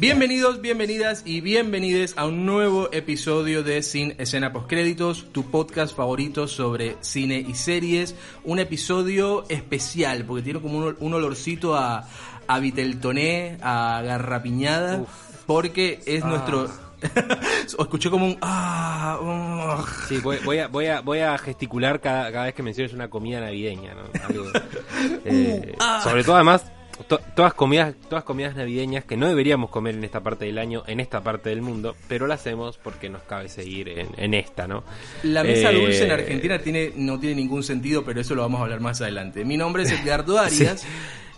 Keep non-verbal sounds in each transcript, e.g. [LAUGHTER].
Bienvenidos, bienvenidas y bienvenides a un nuevo episodio de Sin Escena Postcréditos, tu podcast favorito sobre cine y series. Un episodio especial porque tiene como un, un olorcito a, a Viteltoné, a Garrapiñada, porque es nuestro... o [LAUGHS] escuché como un... Ah, ugh. Sí, voy, voy a, voy, a, voy a gesticular cada, cada vez que menciones una comida navideña, ¿no? Algo, [LAUGHS] eh, ah. Sobre todo, además, to- todas comidas todas comidas navideñas que no deberíamos comer en esta parte del año, en esta parte del mundo, pero lo hacemos porque nos cabe seguir en, en esta, ¿no? La mesa Eh, dulce en Argentina tiene, no tiene ningún sentido, pero eso lo vamos a hablar más adelante. Mi nombre es Edgardo [LAUGHS] Arias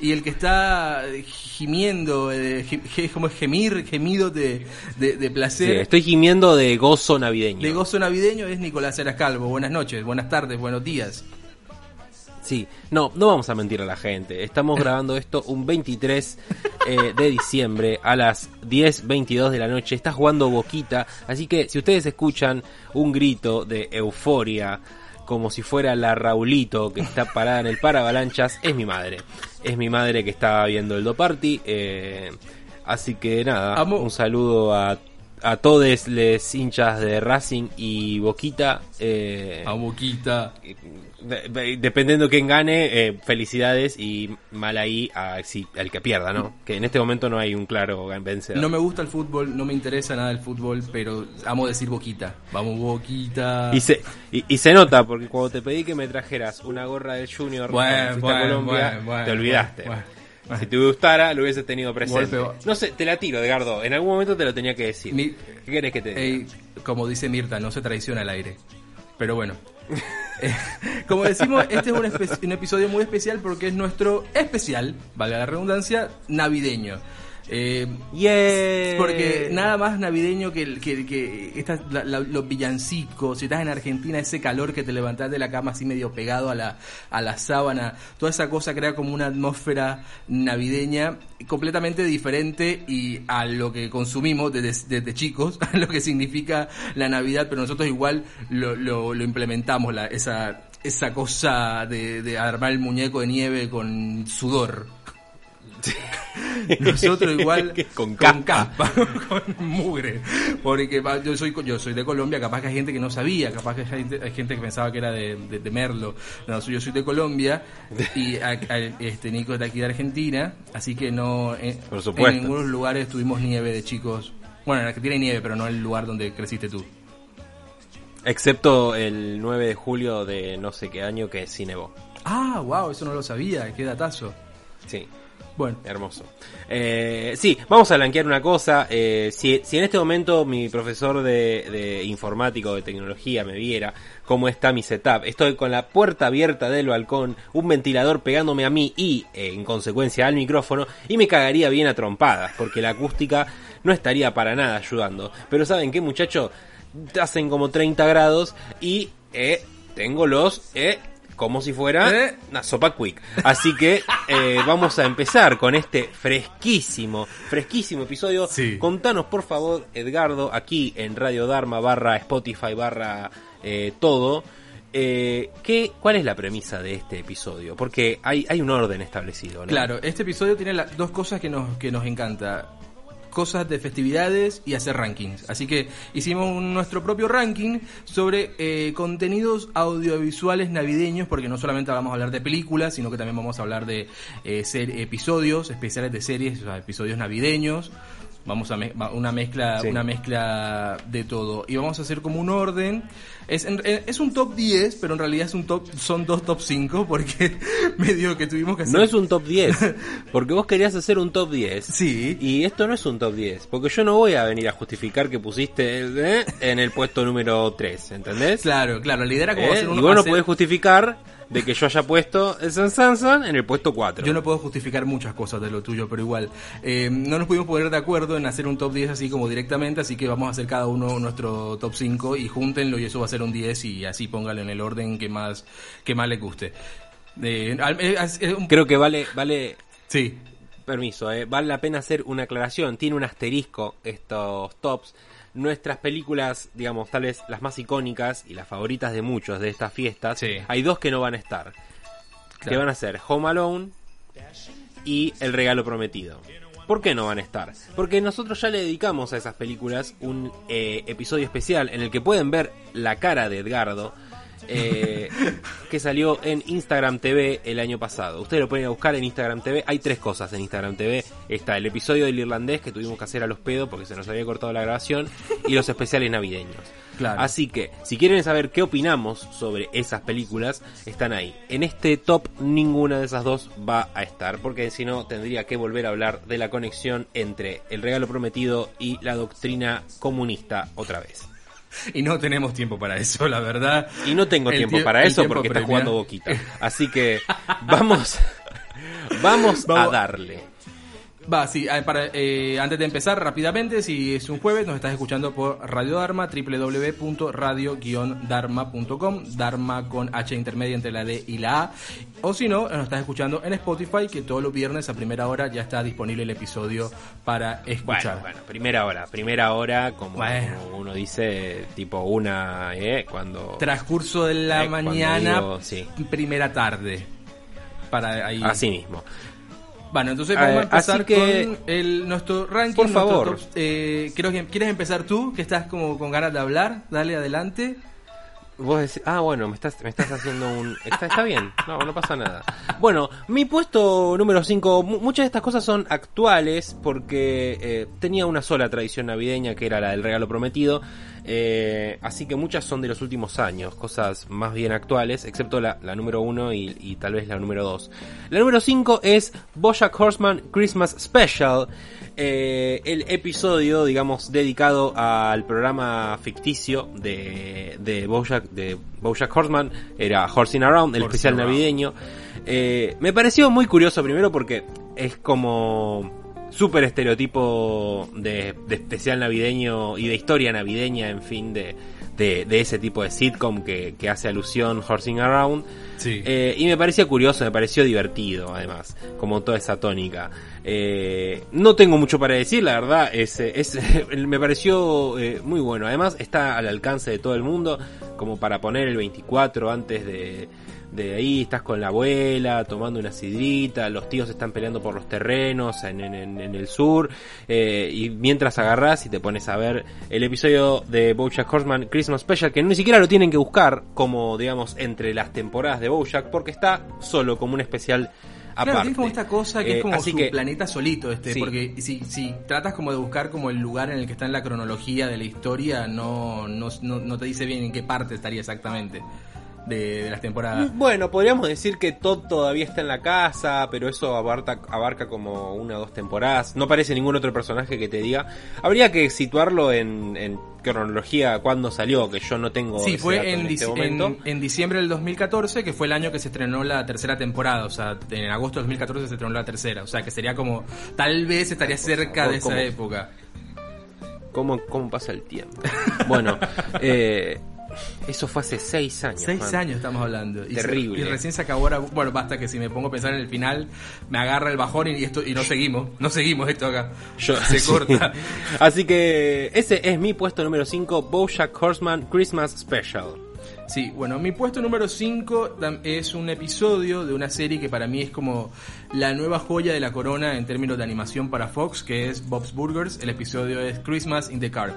y el que está gimiendo, eh, gi- ge- como es gemir, gemido de, de, de sí, placer, estoy gimiendo de gozo navideño. de gozo navideño, es Nicolás Eras Calvo. Buenas noches, buenas tardes, buenos días. Sí, no, no vamos a mentir a la gente. Estamos [LAUGHS] grabando esto un 23 eh, de diciembre a las 10.22 de la noche. Está jugando Boquita, así que si ustedes escuchan un grito de euforia, como si fuera la Raulito que está parada en el paravalanchas, es mi madre. Es mi madre que está viendo el Do Party. eh, así que nada, Amo- un saludo a, a todos los hinchas de Racing y Boquita. eh, A Boquita. de- de- dependiendo quién gane, eh, felicidades y mal ahí a, si- al que pierda, ¿no? Que en este momento no hay un claro vencedor. No me gusta el fútbol, no me interesa nada el fútbol, pero amo decir Boquita. Vamos Boquita. y, se, y, y se nota, porque cuando te pedí que me trajeras una gorra del Junior Bueno, bueno, Colombia, bueno, te olvidaste. Si te gustara, lo hubieses tenido presente. No sé, te la tiro, Edgardo. En algún momento te lo tenía que decir. Mi- ¿Qué querés que te diga? Ey, como dice Mirta, no se traiciona al aire. Pero bueno. [LAUGHS] Eh, como decimos, este es un, un episodio muy especial porque es nuestro especial, valga la redundancia, navideño. Eh, Yeah. porque nada más navideño que, que, que estas- la- la- los villancicos, si estás en Argentina, ese calor que te levantás de la cama así medio pegado a la, a la sábana, toda esa cosa crea como una atmósfera navideña completamente diferente y a lo que consumimos desde, desde chicos, a [LAUGHS] lo que significa la Navidad, pero nosotros igual lo, lo, lo implementamos, la, esa, esa cosa de, de armar el muñeco de nieve con sudor. [LAUGHS] Nosotros igual [LAUGHS] Con caspa. caspa, [LAUGHS] con mugre. Porque yo soy yo soy de Colombia, capaz que hay gente que no sabía, capaz que hay gente, hay gente que pensaba que era de, de- de Merlo. No, yo soy de Colombia y a- a- este Nico es de aquí de Argentina, así que no en, Por supuesto. en ningunos lugares tuvimos nieve de chicos. Bueno, en Argentina hay nieve, pero no en el lugar donde creciste tú. Excepto el 9 de julio de no sé qué año que sí nevó. Ah, wow, eso no lo sabía, qué datazo. Sí. Bueno, Hermoso. Eh, sí, vamos a blanquear una cosa. Eh, si, si en este momento mi profesor de, de informática o de tecnología me viera cómo está mi setup, estoy con la puerta abierta del balcón, un ventilador pegándome a mí y, en consecuencia, al micrófono, y me cagaría bien a trompadas, porque la acústica no estaría para nada ayudando. Pero ¿saben qué, muchachos? Hacen como 30 grados y eh, tengo los... como si fuera ¿Eh? una sopa quick. Así que eh, vamos a empezar con este fresquísimo, fresquísimo episodio. Sí. Contanos, por favor, Edgardo, aquí en Radio Dharma, barra Spotify, barra eh, todo. eh, ¿qué, ¿Cuál es la premisa de este episodio? Porque hay, hay un orden establecido, ¿no? Claro, este episodio tiene las dos cosas que nos, que nos encanta. Cosas de festividades y hacer rankings. Así que hicimos un- nuestro propio ranking sobre eh, contenidos audiovisuales navideños, porque no solamente vamos a hablar de películas, sino que también vamos a hablar de eh, ser, episodios especiales de series, o sea, episodios navideños. Vamos a me- una mezcla, Sí. una mezcla de todo. Y vamos a hacer como un orden. Es, en- eh, es un top 10, pero en realidad es un top, son dos top 5, porque [LAUGHS] medio que tuvimos que hacer. No es un top 10, [LAUGHS] porque vos querías hacer un top 10. Sí. Y esto no es un top 10, porque yo no voy a venir a justificar que pusiste eh, en el puesto número 3, ¿entendés? Claro, claro, la idea era como ¿Eh? hacer un y vos no hacer- podés justificar de que yo haya puesto el San Sansan en el puesto 4. Yo no puedo justificar muchas cosas de lo tuyo, pero igual. eh, no nos pudimos poner de acuerdo en hacer un top 10 así como directamente, así que vamos a hacer cada uno nuestro top 5 y júntenlo y eso va a ser un 10 y así póngalo en el orden que más, que más les guste. Eh, eh, Creo que vale, vale, sí, permiso, eh, vale la pena hacer una aclaración. Tiene un asterisco estos tops. Nuestras películas, digamos, tal vez las más icónicas y las favoritas de muchos de estas fiestas, Sí. hay dos que no van a estar. Que van a ser Home Alone y El Regalo Prometido. ¿Por qué no van a estar? Porque nosotros ya le dedicamos a esas películas un eh, episodio especial en el que pueden ver la cara de Edgardo. Eh, que salió en Instagram TV el año pasado. Ustedes lo pueden ir a buscar en Instagram TV. Hay tres cosas en Instagram TV. Está el episodio del irlandés que tuvimos que hacer a los pedos porque se nos había cortado la grabación y los especiales navideños. Claro. Así que, si quieren saber qué opinamos sobre esas películas, están ahí. En este top ninguna de esas dos va a estar, porque si no tendría que volver a hablar de la conexión entre el regalo prometido y la doctrina comunista otra vez. [LAUGHS] Y no tenemos tiempo para eso, la verdad. Y no tengo tiempo tie- para eso tiempo porque está premia. jugando Boquita. Así que vamos, [LAUGHS] vamos, a darle. Va, sí, ah, para, eh, antes de empezar rápidamente, si es un jueves, nos estás escuchando por Radio Dharma, www.radio-dharma.com, Dharma con H intermedia entre la D y la A, o si no, nos estás escuchando en Spotify, que todos los viernes a primera hora ya está disponible el episodio para Bueno, escuchar. bueno, primera hora, primera hora, como, Bueno. como uno dice, tipo una, ¿eh? Cuando... Transcurso de la Eh, mañana, digo, sí. primera tarde. Para ahí. Así mismo. Bueno, entonces Eh, vamos a empezar así que- con el, nuestro ranking. Por nuestro favor. top. Eh, creo que quieres empezar tú, que estás como con ganas de hablar. Dale adelante. Vos decís, ah, bueno, me estás, me estás haciendo un... [LAUGHS] Está, está bien, no, no pasa nada. Bueno, mi puesto número 5, muchas de estas cosas son actuales porque eh, tenía una sola tradición navideña que era la del regalo prometido, eh, así que muchas son de los últimos años, cosas más bien actuales, excepto la, la número 1 y, y tal vez la número 2. La número 5 es Bojack Horseman Christmas Special, eh, el episodio, digamos, dedicado al programa ficticio de, de Bojack, de Bojack Horseman, era Horsing Around, el Horsing especial Around. navideño. Eh, me pareció muy curioso primero porque es como súper estereotipo de, de especial navideño y de historia navideña, en fin, de, de, de ese tipo de sitcom que, que hace alusión Horsing Around. Sí. Eh, y me parecía curioso, me pareció divertido, además, como toda esa tónica. Eh, no tengo mucho para decir, la verdad, es, es, [LAUGHS] me pareció eh, muy bueno. Además, está al alcance de todo el mundo, como para poner el 24 antes de, de ahí, estás con la abuela, tomando una sidrita, los tíos están peleando por los terrenos en, en- en- el sur, eh, y mientras agarrás y te pones a ver el episodio de Bojack Horseman Christmas Special, que ni siquiera lo tienen que buscar como, digamos, entre las temporadas de Bojack, porque está solo como un especial aparte. Claro, tiene como esta cosa que Eh, es como así su que- planeta solito, este, Sí. porque si, si tratas como de buscar como el lugar en el que está en la cronología de la historia, no, no, no, no te dice bien en qué parte estaría exactamente de, de las temporadas. Bueno, podríamos decir que Todd todavía está en la casa, pero eso abarca, abarca como una o dos temporadas. No aparece ningún otro personaje que te diga. Habría que situarlo en, en cronología cuando salió, que yo no tengo. Sí, ese fue dato en, este en, en diciembre del 2014, que fue el año que se estrenó la tercera temporada. O sea, en agosto del 2014 se estrenó la tercera. O sea, que sería como. Tal vez estaría cerca de esa época. ¿Cómo, ¿Cómo pasa el tiempo? bueno, [LAUGHS] eh, eso fue hace seis años. Seis man. años estamos hablando. Y se- Terrible. y recién se acabó ahora. Bueno, basta que si me pongo a pensar en el final, me agarra el bajón y esto y no seguimos. No seguimos esto acá. Yo- se [LAUGHS] sí. corta. Así que ese es mi puesto número 5, Bojack Horseman Christmas Special. Sí, bueno, mi puesto número 5 es un episodio de una serie que para mí es como la nueva joya de la corona en términos de animación para Fox, que es Bob's Burgers. El episodio es Christmas in the Car.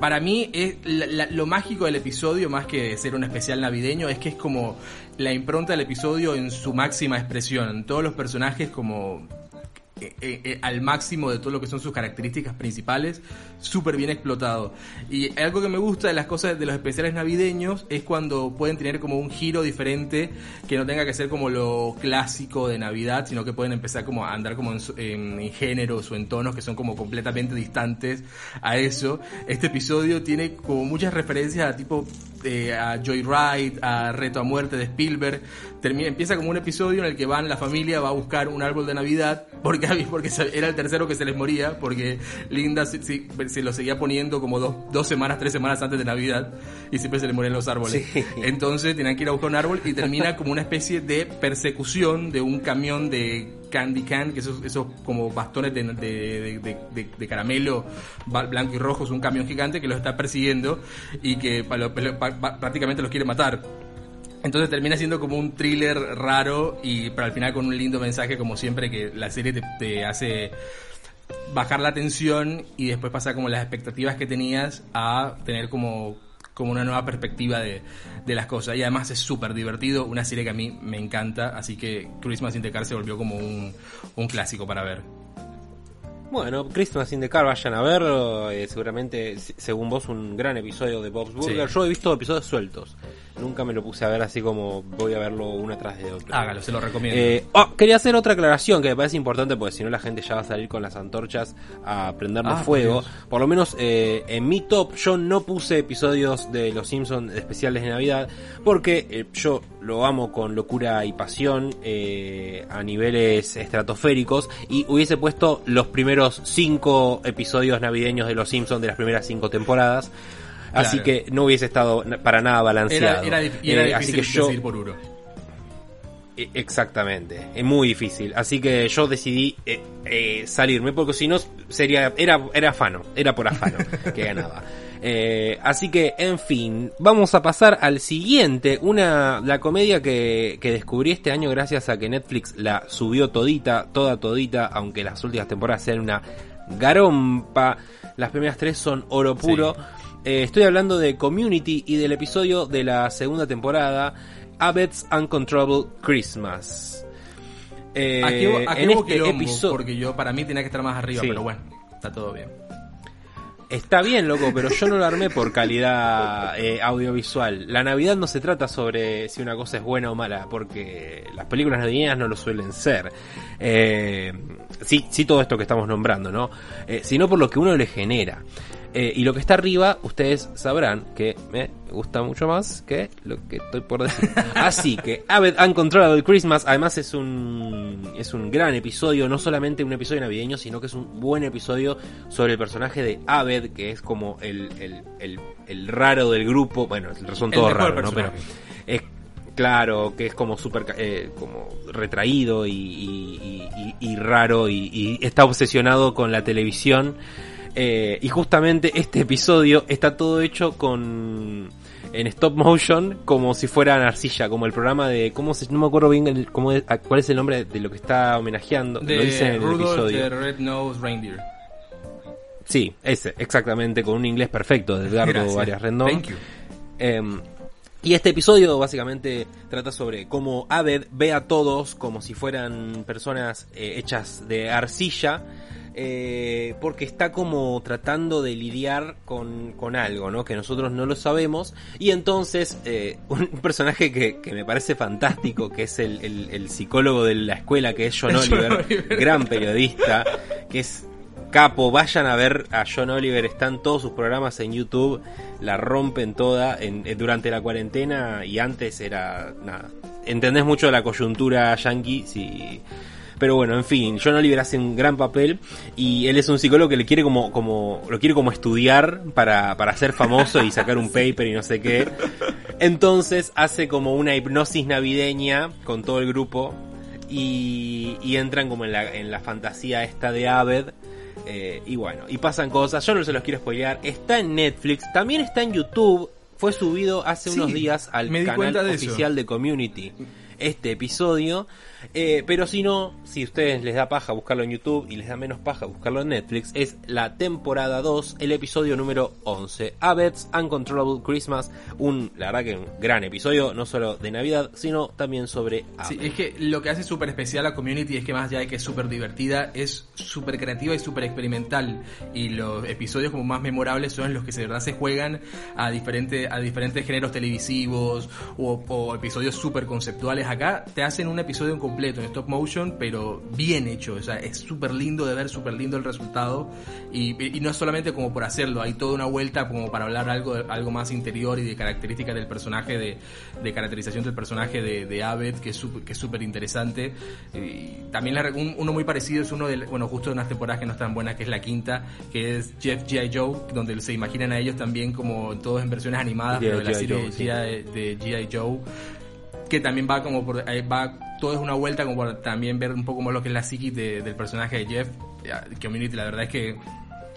Para mí es la- lo mágico del episodio, más que ser un especial navideño, es que es como la impronta del episodio en su máxima expresión. Todos los personajes como eh, eh, eh, al máximo de todo lo que son sus características principales, súper bien explotado. Y algo que me gusta de las cosas de los especiales navideños es cuando pueden tener como un giro diferente, que no tenga que ser como lo clásico de Navidad, sino que pueden empezar como a andar como en, en- en géneros o en tonos que son como completamente distantes a eso. Este episodio tiene como muchas referencias a tipo eh, a Joyride, a Reto a Muerte de Spielberg. Termina, empieza como un episodio en el que van, la familia va a buscar un árbol de Navidad, porque, [LAUGHS] era el tercero que se les moría, porque Linda se, se- se lo seguía poniendo como dos, dos semanas, tres semanas antes de Navidad, y siempre se le morían los árboles. Sí. Entonces tenían que ir a buscar un árbol y termina como una especie de persecución de un camión de candy can, que esos, esos como bastones de, de, de- caramelo blanco y rojo, es un camión gigante que los está persiguiendo y que prácticamente los quiere matar. Entonces termina siendo como un thriller raro y pero al final con un lindo mensaje como siempre que la serie te, te hace bajar la tensión y después pasar como las expectativas que tenías a tener como, como una nueva perspectiva de, de las cosas. Y además es súper divertido, una serie que a mí me encanta, así que Christmas in the Car se volvió como un, un clásico para ver. Bueno, Christmas in the Car, vayan a verlo. eh, seguramente, según vos, un gran episodio de Bob's Burger. Sí. Yo he visto episodios sueltos. Nunca me lo puse a ver así como voy a verlo uno tras de otro. Hágalo, se lo recomiendo. Eh, oh, quería hacer otra aclaración que me parece importante porque si no la gente ya va a salir con las antorchas a prenderle Ah, por fuego. Dios. Por, lo menos eh, en mi top yo no puse episodios de Los Simpsons especiales de Navidad porque eh, yo lo amo con locura y pasión eh, a niveles estratosféricos y hubiese puesto los primeros cinco episodios navideños de Los Simpsons de las primeras cinco temporadas. Así que no hubiese estado para nada balanceado. era, era, era Eh, así difícil que yo decidir por uno. e- Exactamente, es muy difícil. Así que yo decidí eh, eh, salirme porque si no sería era era afano, era por afano [LAUGHS] que ganaba. Eh, así que, en fin, vamos a pasar al siguiente, una la comedia que, que descubrí este año gracias a que Netflix la subió todita, toda todita, aunque las últimas temporadas sean una garompa. Las primeras tres son oro puro. Eh, estoy hablando de Community y del episodio de la segunda temporada, Abbott's Uncontrollable Christmas. Eh, Aquí, hubo- aquí en hubo este episodio porque yo para mí tenía que estar más arriba, Sí. pero bueno, está todo bien. está bien, loco, pero yo no lo armé por calidad eh, audiovisual. La Navidad no se trata sobre si una cosa es buena o mala, porque las películas navideñas no lo suelen ser. Eh, sí, sí, todo esto que estamos nombrando, ¿no? Eh, sino por lo que uno le genera. Eh, y lo que está arriba, ustedes sabrán que me gusta mucho más que lo que estoy por decir. [LAUGHS] Así que, Aved Uncontrollable Christmas, además es un, es un gran episodio, no solamente un episodio navideño, sino que es un buen episodio sobre el personaje de Aved, que es como el, el, el, el raro del grupo. Bueno, son todos raros, ¿no? Pero es claro que es como súper ca- eh, como retraído y, y- y- y- y raro y está obsesionado con la televisión Eh, y justamente este episodio está todo hecho con en stop motion como si fuera arcilla como el programa de cómo se no me acuerdo bien el- cómo es- cuál es el nombre de lo que está homenajeando lo dice en el Rudolph episodio the Red-Nosed Reindeer. sí ese exactamente con un inglés perfecto de Edgardo Gracias. Arias Rendón Thank you. Em, y este episodio básicamente trata sobre cómo Aved ve a todos como si fueran personas eh, hechas de arcilla. Eh, porque está como tratando de lidiar con, con algo, ¿no? Que nosotros no lo sabemos. Y entonces, eh, [LAUGHS] un personaje que, que me parece fantástico, que es el, el- el psicólogo de la escuela, que es John [LAUGHS] John Oliver, gran periodista, que es capo, vayan a ver a John Oliver, están todos sus programas en YouTube, la rompen toda en, en- durante la cuarentena y antes era nada. Entendés mucho de la coyuntura yankee, sí. Pero bueno, en fin, John Oliver hace un gran papel y él es un psicólogo que le quiere como, como, lo quiere como estudiar para, para ser famoso y sacar un [LAUGHS] paper y no sé qué. Entonces hace como una hipnosis navideña con todo el grupo y, y entran como en la, en la fantasía esta de Aved. eh, y bueno, y pasan cosas, yo no se los quiero spoilear, está en Netflix, también está en YouTube, fue subido hace Sí, unos días al canal eso. oficial de Community este episodio. Eh, pero si no, si a ustedes les da paja buscarlo en YouTube y les da menos paja buscarlo en Netflix, es la temporada 2, el episodio número 11. Abbott's Uncontrollable Christmas. Un, la verdad que un gran episodio, no solo de Navidad, sino también sobre Sí, Abbott. es que lo que hace súper especial a Community es que más allá de que es súper divertida, es súper creativa y súper experimental. Y los episodios como más memorables son los que de verdad se juegan a, diferente, a diferentes géneros televisivos o, o episodios súper conceptuales. Acá te hacen un episodio en completo en stop motion, pero bien hecho. O sea, es súper lindo de ver, súper lindo el resultado. Y, y no es solamente como por hacerlo, hay toda una vuelta como para hablar algo, algo más interior y de características del personaje, de, de caracterización del personaje de, de Abed, que es súper es interesante. Y también la- un- uno muy parecido es uno de, bueno, justo de unas temporadas que no están buenas, que es la quinta, que es Jeff G.I. Joe, donde se imaginan a ellos también como todos en versiones animadas, pero de la serie Joe, sí. G.I. de G.I. Joe que también va como por eh, va todo es una vuelta como por también ver un poco más lo que es la psiquis de- del personaje de Jeff Community la verdad es que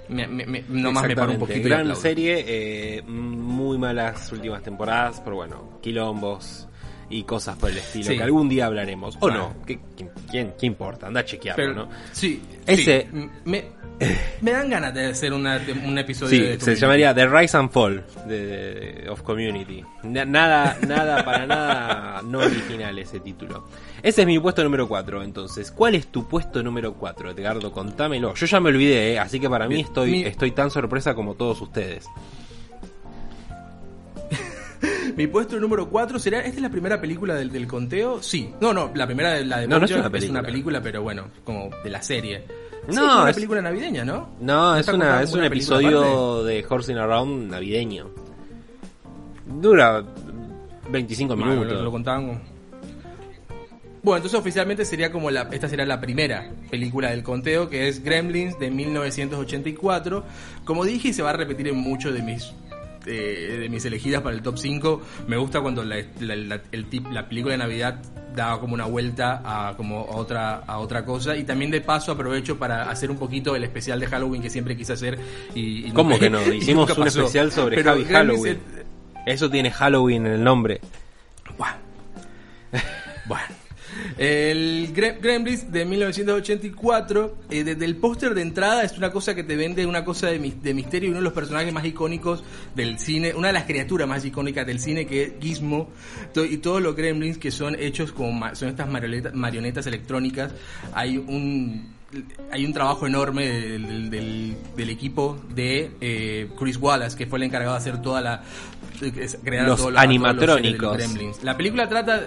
me, me- me- nomás me paro un poquito Gran serie, eh, muy malas últimas temporadas, pero bueno, quilombos. Y cosas por el estilo, Sí. que algún día hablaremos. O Bueno. no, ¿Qué, quién, qué importa? Anda a chequearlo, Pero, ¿no? Sí, Ese- sí, me, me dan ganas de hacer una- un episodio Sí, de se llamaría The Rise and Fall de, de- of Community. Na- Nada, nada, para nada no original ese título. Ese es mi puesto número 4, entonces. ¿Cuál es tu puesto número 4, Edgardo? Contámelo. Yo ya me olvidé, ¿eh? así que para mí estoy, mi- estoy tan sorpresa como todos ustedes. Mi puesto número 4 será. ¿Esta es la primera película del, del conteo? Sí. No, no, la primera de la de No, no es una película. película, pero bueno, como de la serie. Sí, No, es una es- película navideña, ¿no? No, es, una, es un episodio de Horsing Around navideño. Dura 25 Bueno, minutos. lo, lo contaban como- Bueno, entonces oficialmente sería como la, esta será la primera película del conteo, que es Gremlins de 1984. Como dije, y se va a repetir en muchos de mis eh, de mis elegidas para el top 5. Me gusta cuando la, la- la- el tip- la película de Navidad da como una vuelta a como a otra a otra cosa y también de paso aprovecho para hacer un poquito el especial de Halloween que siempre quise hacer y, y ¿Cómo nunca- que no? [LAUGHS] Hicimos un pasó. especial sobre Pero Javi Halloween. es- Eso tiene Halloween en el nombre. [LAUGHS] Bueno. El Gre- Gremlins de 1984, eh, desde el póster de entrada es una cosa que te vende una cosa de, de misterio y uno de los personajes más icónicos del cine, una de las criaturas más icónicas del cine que es Gizmo to- y todos los Gremlins que son hechos como ma- son estas marionetas, marionetas electrónicas. Hay un hay un trabajo enorme del, del- del- del equipo de eh, Chris Wallace, que fue el encargado de hacer toda la crear los animatrónicos. Gremlins. La película trata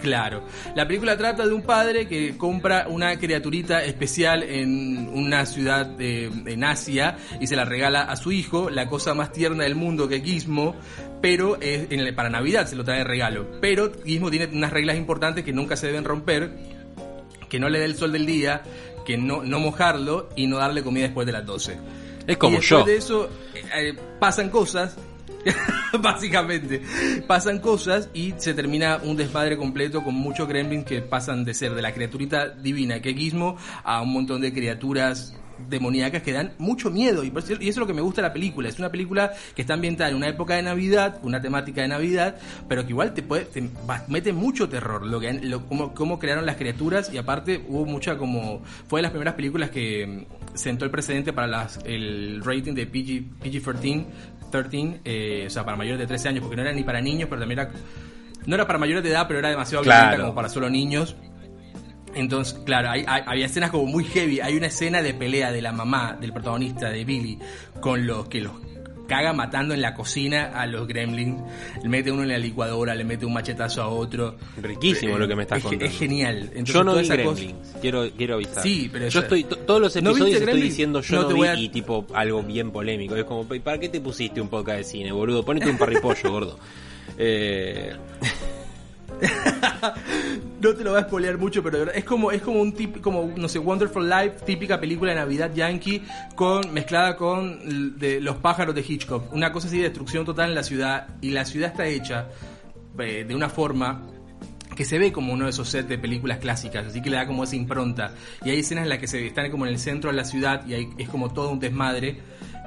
Claro. La película trata de un padre que compra una criaturita especial en una ciudad de, en Asia y se la regala a su hijo, la cosa más tierna del mundo que Gizmo, pero es en el- para Navidad se lo trae de regalo. Pero Gizmo tiene unas reglas importantes que nunca se deben romper, que no le dé el sol del día, que no, no mojarlo y no darle comida después de las 12. Es como y después yo. de eso eh, eh, pasan cosas, [LAUGHS] básicamente, pasan cosas y se termina un desmadre completo con muchos gremlins que pasan de ser de la criaturita divina que Gizmo a un montón de criaturas demoníacas que dan mucho miedo. Y, eso- es lo que me gusta de la película. Es una película que está ambientada en una época de Navidad una temática de Navidad pero que igual te puede te mete mucho terror lo que lo, cómo, crearon las criaturas. Y aparte hubo mucha como fue de las primeras películas que mm, sentó el precedente para el rating de PG, PG-13 13, eh, o sea para mayores de 13 años porque no era ni para niños pero también era no era para mayores de edad pero era demasiado Claro. violenta como para solo niños entonces, claro, hay, hay- había escenas como muy heavy. Hay una escena de pelea de la mamá del protagonista, de Billy, con los que los caga matando en la cocina a los gremlins. Le mete uno en la licuadora, le mete un machetazo a otro. Riquísimo Eh, lo que me estás es, contando. Es genial. Entonces, yo no vi esa cosa- Gremlins, quiero, quiero avisar. Sí, pero yo estoy, to- todos los ¿No episodios viste estoy Gremlins? diciendo yo No no, te vi voy a- y tipo algo bien polémico. Es como, "¿Y ¿para qué te pusiste un podcast de cine, boludo? Ponete un parripollo, gordo. [LAUGHS] Eh, [LAUGHS] No te lo voy a spoilear mucho, pero de verdad, es como, es como un tip, como, no sé, Wonderful Life, típica película de Navidad yankee, con, mezclada con los pájaros de Hitchcock. Una cosa así de destrucción total en la ciudad, y la ciudad está hecha eh, de una forma que se ve como uno de esos sets de películas clásicas, así que le da como esa impronta. Y hay escenas en las que se están como en el centro de la ciudad y hay, es como todo un desmadre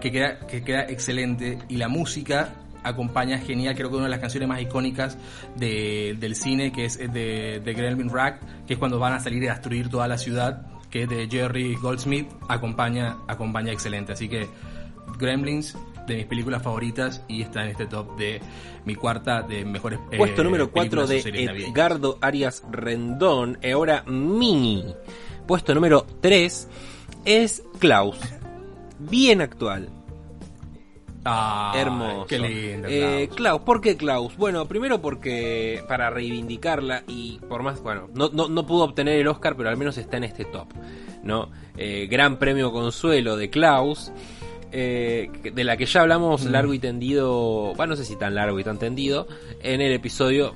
que queda, que queda excelente. Y la música acompaña genial, creo que una de las canciones más icónicas de- del cine, que es de, de Gremlin Rack, que es cuando van a salir a destruir toda la ciudad, que es de Jerry Goldsmith, acompaña, acompaña excelente. Así que Gremlins, de mis películas favoritas, y está en este top de mi cuarta de mejores eh, puesto número 4 películas o de. Edgardo Arias Rendón. Y ahora Mini. Puesto número 3 es Klaus. Bien actual. Ah, Hermoso. Qué lindo. Eh, Klaus. Klaus, ¿por qué Klaus? Bueno, primero porque para reivindicarla y por más, bueno, no, no, no pudo obtener el Oscar, pero al menos está en este top, ¿no? Eh, gran premio consuelo de Klaus, eh, de la que ya hablamos Mm. largo y tendido, bueno, no sé si tan largo y tan tendido, en el episodio,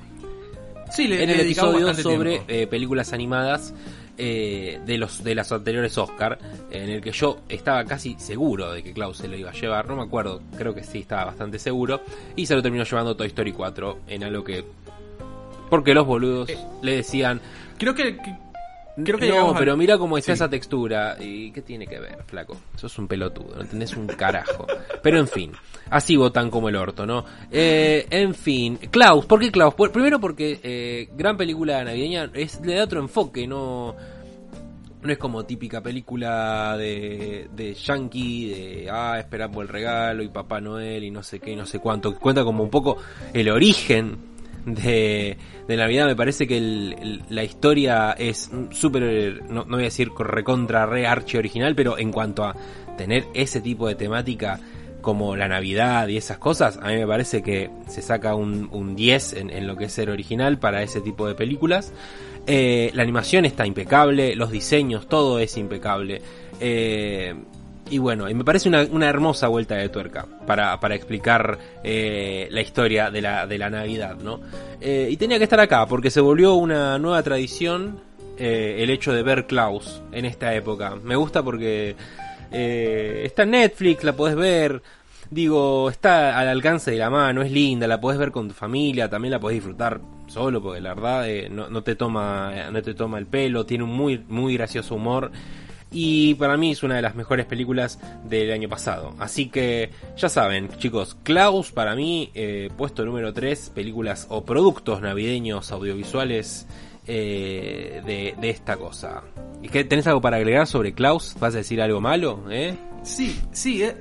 sí, le, en le el episodio sobre eh, películas animadas eh, de los de las anteriores Oscar, en el que yo estaba casi seguro de que Klaus se lo iba a llevar, no me acuerdo, creo que sí estaba bastante seguro, y se lo terminó llevando Toy Story 4 en algo que porque los boludos Eh. le decían, Creo que, que- Creo que no, a- pero mira cómo está Sí. esa textura. ¿Y qué tiene que ver, flaco? Sos un pelotudo, no entendés un carajo. Pero en fin, así votan como el orto, ¿no? Eh, en fin, Klaus, ¿por qué Klaus? Por- primero porque eh, gran película navideña es, le da otro enfoque, no... No es como típica película de, de yankee, de ah, esperar por el regalo y Papá Noel y no sé qué, no sé cuánto. Cuenta como un poco el origen de, de Navidad. Me parece que la historia es súper, no, no voy a decir recontra, re, archi original, pero en cuanto a tener ese tipo de temática como la Navidad y esas cosas, a mí me parece que se saca un, un 10 en, en lo que es ser original para ese tipo de películas. Eh, la animación está impecable, los diseños, todo es impecable. Eh, y bueno, y me parece una, hermosa vuelta de tuerca para, explicar eh, la historia de la, de la Navidad, ¿no? Eh, y tenía que estar acá porque se volvió una nueva tradición eh, el hecho de ver Klaus en esta época. Me gusta porque eh, está en Netflix, la podés ver. Digo, está al alcance de la mano, es linda, la podés ver con tu familia, también la podés disfrutar solo, porque la verdad eh, no, no te toma, no te toma el pelo, tiene un muy, muy gracioso humor. Y para mí es una de las mejores películas del año pasado. Así que ya saben, chicos, Klaus para mí, eh, puesto número 3, películas o productos navideños audiovisuales eh, de, esta cosa. ¿Y qué, tenés algo para agregar sobre Klaus? ¿Vas a decir algo malo? ¿Eh? Sí, sí, eh.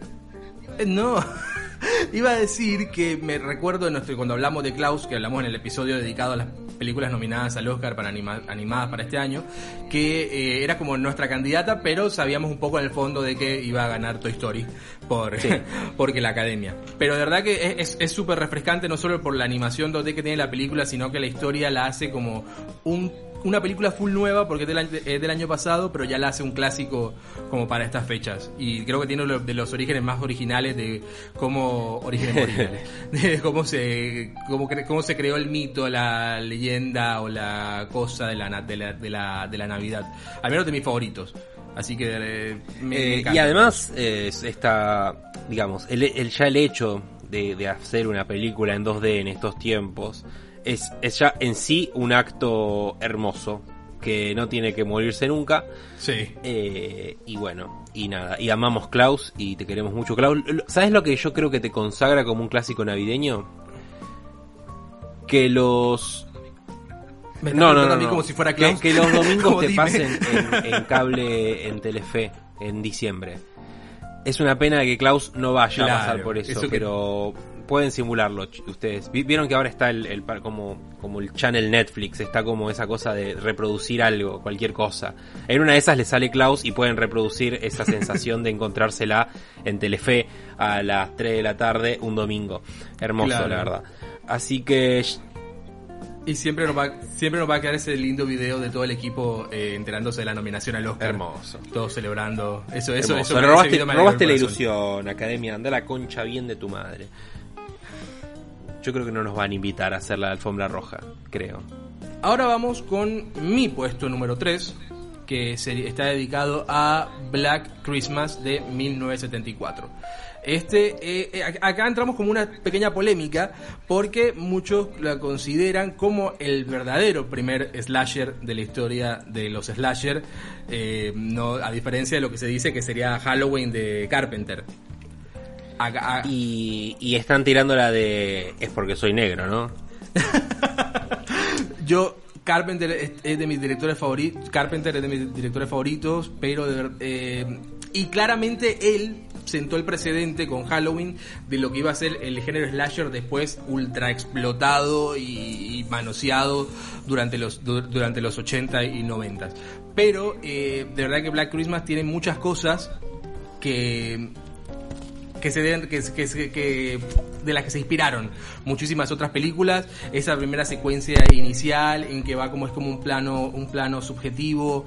Eh, No. [LAUGHS] Iba a decir que me recuerdo cuando hablamos de Klaus, que hablamos en el episodio dedicado a las películas nominadas al Oscar para anima- animadas para este año, que eh, era como nuestra candidata, pero sabíamos un poco en el fondo de que iba a ganar Toy Story por Sí. [LAUGHS] porque la academia. Pero de verdad que es- es es súper refrescante no solo por la animación 2D que tiene la película, sino que la historia la hace como un una película full nueva porque es del, año, es del año pasado, pero ya la hace un clásico como para estas fechas. Y creo que tiene uno de los orígenes más originales de cómo orígenes originales, [LAUGHS] de cómo se cómo, cre- cómo se creó el mito, la leyenda o la cosa de la de la, de la, de la Navidad. Al menos de mis favoritos. Así que eh, me, Eh, y además, eh, está, digamos, el, el- ya el hecho de, de hacer una película en 2D en estos tiempos es, es ya en sí un acto hermoso que no tiene que morirse nunca. Sí. Eh, y bueno, y nada, y amamos Klaus y te queremos mucho Klaus. ¿Sabes lo que yo creo que te consagra como un clásico navideño? Que los Me no, no, no, a mí no. como si fuera Que- Klaus. Que, los [LAUGHS] domingos te dime. pasen en, en [LAUGHS] cable en Telefe en diciembre. Es una pena que Klaus no vaya a pasar por eso, eso que- pero pueden simularlo ustedes. Vi- Vieron que ahora está el, el como, como el channel Netflix, está como esa cosa de reproducir algo, cualquier cosa. En una de esas le sale Klaus y pueden reproducir esa [LAUGHS] sensación de encontrársela en Telefe a las 3 de la tarde un domingo. Hermoso, Claro. la verdad. Así que Y siempre nos va, siempre nos va a quedar ese lindo video de todo el equipo eh, enterándose de la nominación al Oscar. Hermoso. Todos celebrando. Eso, eso, Hermoso. eso. Robaste, robaste la ilusión, Academia. Anda la concha bien de tu madre. Yo creo que no nos van a invitar a hacer la alfombra roja, creo. Ahora vamos con mi puesto número 3, que está dedicado a Black Christmas de 1974. Este, eh, eh, ac- acá entramos como una pequeña polémica porque muchos la consideran como el verdadero primer slasher de la historia de los slasher, eh, no, a diferencia de lo que se dice que sería Halloween de Carpenter. Acá- a- Y, y están tirando la de... Es porque soy negro, ¿no? [LAUGHS] Yo, Carpenter es, es de mis directores favoritos. Carpenter es de mis directores favoritos, pero de eh, y claramente él sentó el precedente con Halloween de lo que iba a ser el género slasher después ultra explotado y, y manoseado durante los du- durante los 80 y 90. Pero eh, de verdad que Black Christmas tiene muchas cosas que que se den, que, que, que- de las que se inspiraron muchísimas otras películas esa primera secuencia inicial en que va como es como un plano un plano subjetivo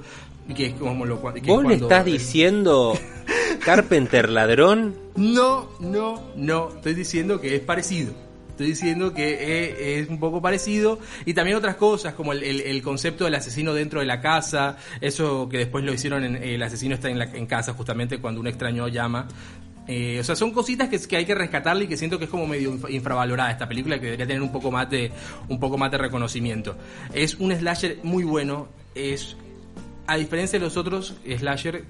y que es como lo que ¿Vos le estás diciendo [LAUGHS] Carpenter ladrón? no no no estoy diciendo que es parecido Estoy diciendo que eh, es un poco parecido y también otras cosas como el, el- el concepto del asesino dentro de la casa, eso que después lo hicieron en el asesino está en, la, en casa justamente cuando un extraño llama. Eh, o sea, son cositas que, que hay que rescatarle y que siento que es como medio inf- infravalorada esta película que debería tener un poco más de un poco más de reconocimiento. Es un slasher muy bueno, es a diferencia de los otros slasher,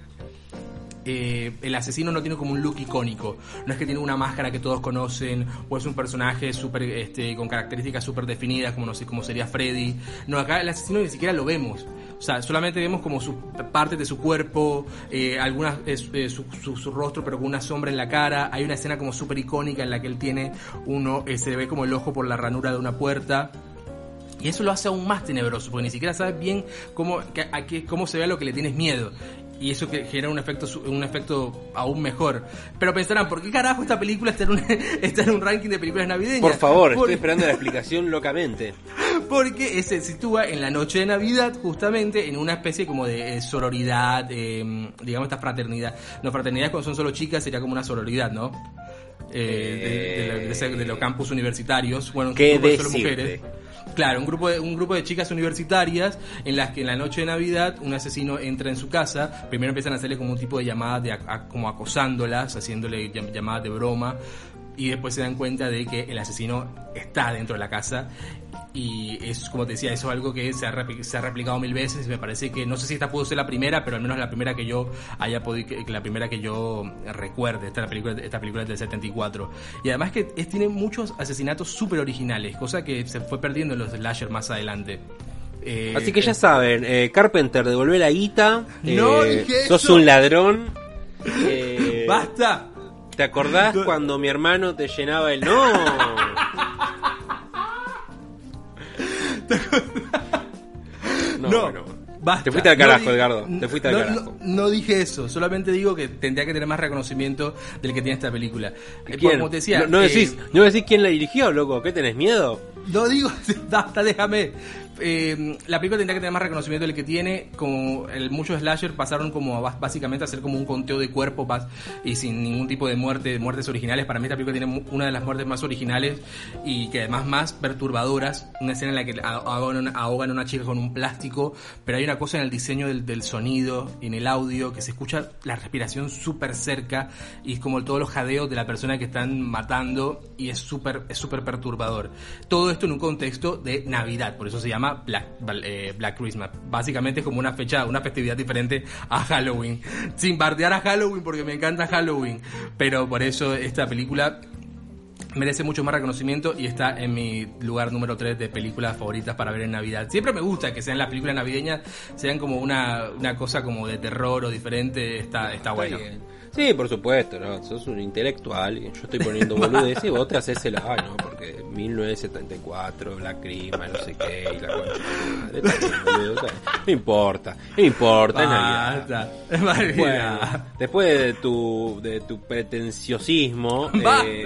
eh, el asesino no tiene como un look icónico. No es que tiene una máscara que todos conocen, o es un personaje super, este, con características súper definidas, como no sé, como sería Freddy. No, acá el asesino ni siquiera lo vemos. O sea, solamente vemos como su parte de su cuerpo, eh, algunas, eh, su, su, su, rostro, pero con una sombra en la cara. Hay una escena como súper icónica en la que él tiene uno, se ve como el ojo por la ranura de una puerta. Y eso lo hace aún más tenebroso, porque ni siquiera sabes bien cómo, cómo se ve a lo que le tienes miedo y eso que genera un efecto un efecto aún mejor. Pero pensarán, ¿por qué carajo esta película está en un, [LAUGHS] está en un ranking de películas navideñas? Por favor, estoy esperando la [LAUGHS] explicación locamente. Porque se sitúa en la noche de Navidad, justamente en una especie como de eh, sororidad, eh, digamos esta fraternidad. No, fraternidad cuando son solo chicas sería como una sororidad, ¿no? Eh, de, de, de, los campus universitarios. Bueno, ¿Qué solo mujeres. Claro, un grupo, de, un grupo de chicas universitarias en las que en la noche de Navidad un asesino entra en su casa, primero empiezan a hacerle como un tipo de llamadas, de, como acosándolas, haciéndole llamadas de broma, y después se dan cuenta de que el asesino está dentro de la casa y es como te decía eso es algo que se ha, se ha replicado mil veces y me parece que no sé si esta pudo ser la primera pero al menos la primera que yo haya podido la primera que yo recuerde esta película esta película es del 74 y además que es, tiene muchos asesinatos súper originales cosa que se fue perdiendo en los slasher más adelante eh, Así que ya saben, eh, Carpenter, devolver la guita. No eh, sos un ladrón. [LAUGHS] ¡Basta! ¿Te acordás cuando mi hermano te llenaba el no? No, no, no. Basta. Te fuiste al carajo, no, Edgardo. Te fuiste al no, carajo. No, dije eso. Solamente digo que tendría que tener más reconocimiento del que tiene esta película. ¿Quién? Como te decía, no, decís, eh, no decís quién la dirigió, loco. ¿Qué tenés miedo? No digo, [LAUGHS] basta, déjame. Eh, la película tendría que tener más reconocimiento del que tiene. Como muchos slasher pasaron como a, básicamente a hacer como un conteo de cuerpos y sin ningún tipo de muerte, muertes originales. Para mí esta película tiene una de las muertes más originales y que además más perturbadoras. Una escena en la que ahogan, a una chica con un plástico, pero hay una cosa en el diseño del, del sonido, en el audio, que se escucha la respiración súper cerca y es como todos los jadeos de la persona que están matando y es súper es súper perturbador. Todo esto en un contexto de Navidad, por eso se llama Black, eh, Black Christmas. Básicamente es como una fecha, una festividad diferente a Halloween. Sin bardear a Halloween porque me encanta Halloween. Pero por eso esta película merece mucho más reconocimiento y está en mi lugar número 3 de películas favoritas para ver en Navidad. Siempre me gusta que sean las películas navideñas, sean como una, una cosa como de terror o diferente, está, está bueno. Bien. Sí, por supuesto, ¿no? Sos un intelectual y yo estoy poniendo boludeces y vos te haces el ah, ¿no? Porque 1974, Black Christmas, no sé qué, y la concha. No importa, no importa, Basta, es Navidad. Bueno, después de tu, de tu pretenciosismo, eh,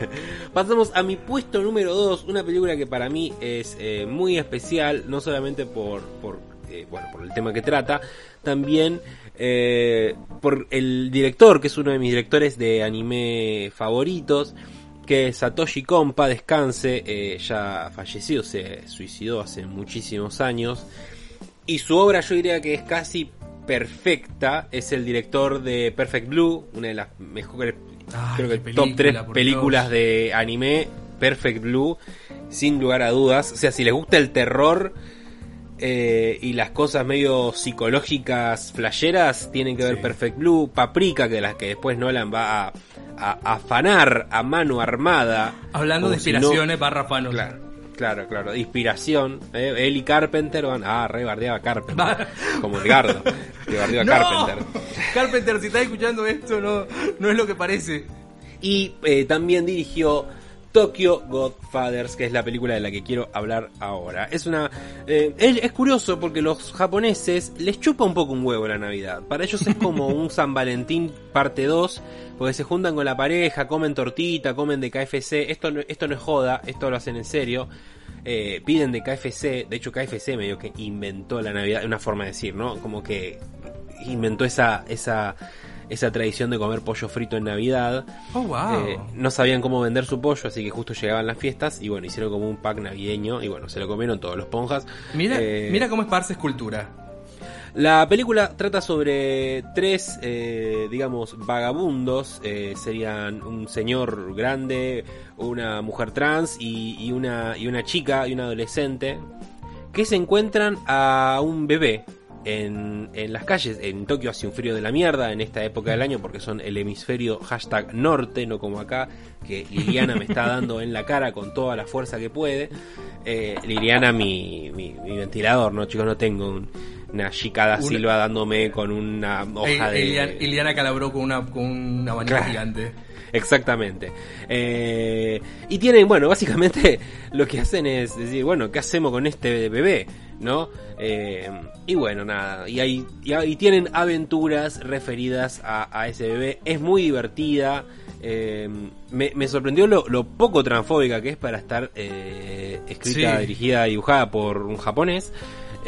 [LAUGHS] pasamos a mi puesto número 2, una película que para mí es eh, muy especial, no solamente por, por, eh, bueno, por el tema que trata, también eh, por el director, que es uno de mis directores de anime favoritos, que es Satoshi Kompa, descanse, eh, ya fallecido, se suicidó hace muchísimos años. Y su obra yo diría que es casi perfecta, es el director de Perfect Blue, una de las mejores, Ay, creo que película, top 3 por películas Dios. de anime, Perfect Blue, sin lugar a dudas. O sea, si les gusta el terror, eh, y las cosas medio psicológicas flasheras tienen que ver Sí. Perfect Blue, Paprika, que las que después Nolan va a, a- a afanar a mano armada. Hablando de si no- inspiraciones barra fanos. Claro, claro, claro, de inspiración. ¿eh? Él y Carpenter van, ah, re bardeaba a Carpenter, como Edgardo, [LAUGHS] que bardeó a ¡No! Carpenter. Carpenter, si estás escuchando esto, no, no es lo que parece. Y eh, también dirigió Tokyo Godfathers, que es la película de la que quiero hablar ahora. Es una. eh, es, curioso porque los japoneses les chupa un poco un huevo la Navidad. Para ellos es como [LAUGHS] un San Valentín parte 2, porque se juntan con la pareja, comen tortita, comen de KFC. Esto, no- esto no es joda, esto lo hacen en serio. Eh, piden de KFC, de hecho KFC medio que inventó la Navidad, una forma de decir, ¿no? Como que inventó esa, esa, esa tradición de comer pollo frito en Navidad. Oh, wow. Eh, no sabían cómo vender su pollo, así que justo llegaban las fiestas y bueno, hicieron como un pack navideño y bueno, se lo comieron todos los ponjas. mira, Eh, mira cómo esparces cultura. La película trata sobre tres, eh, digamos, vagabundos, eh, serían un señor grande, una mujer trans y, y una, y una chica y un adolescente, que se encuentran a un bebé en, en las calles. En Tokio hace un frío de la mierda en esta época del año porque son el hemisferio hashtag norte, no como acá, que Liliana me está dando en la cara con toda la fuerza que puede. Eh, Liliana, mi, mi, mi ventilador, ¿no, chicos? No tengo un- una chicada Una- silva dándome con una hoja de... Eliana, Eliana calabró con, una, con un abanico Claro. gigante. Exactamente. Eh, y tienen, bueno, básicamente [LAUGHS] lo que hacen es decir, bueno, ¿qué hacemos con este bebé? ¿No? Eh, y bueno, nada. Y, hay, y, y tienen aventuras referidas a, a ese bebé. Es muy divertida. Eh, me, me sorprendió lo, lo poco transfóbica que es para estar eh, escrita, Sí. dirigida, dibujada por un japonés.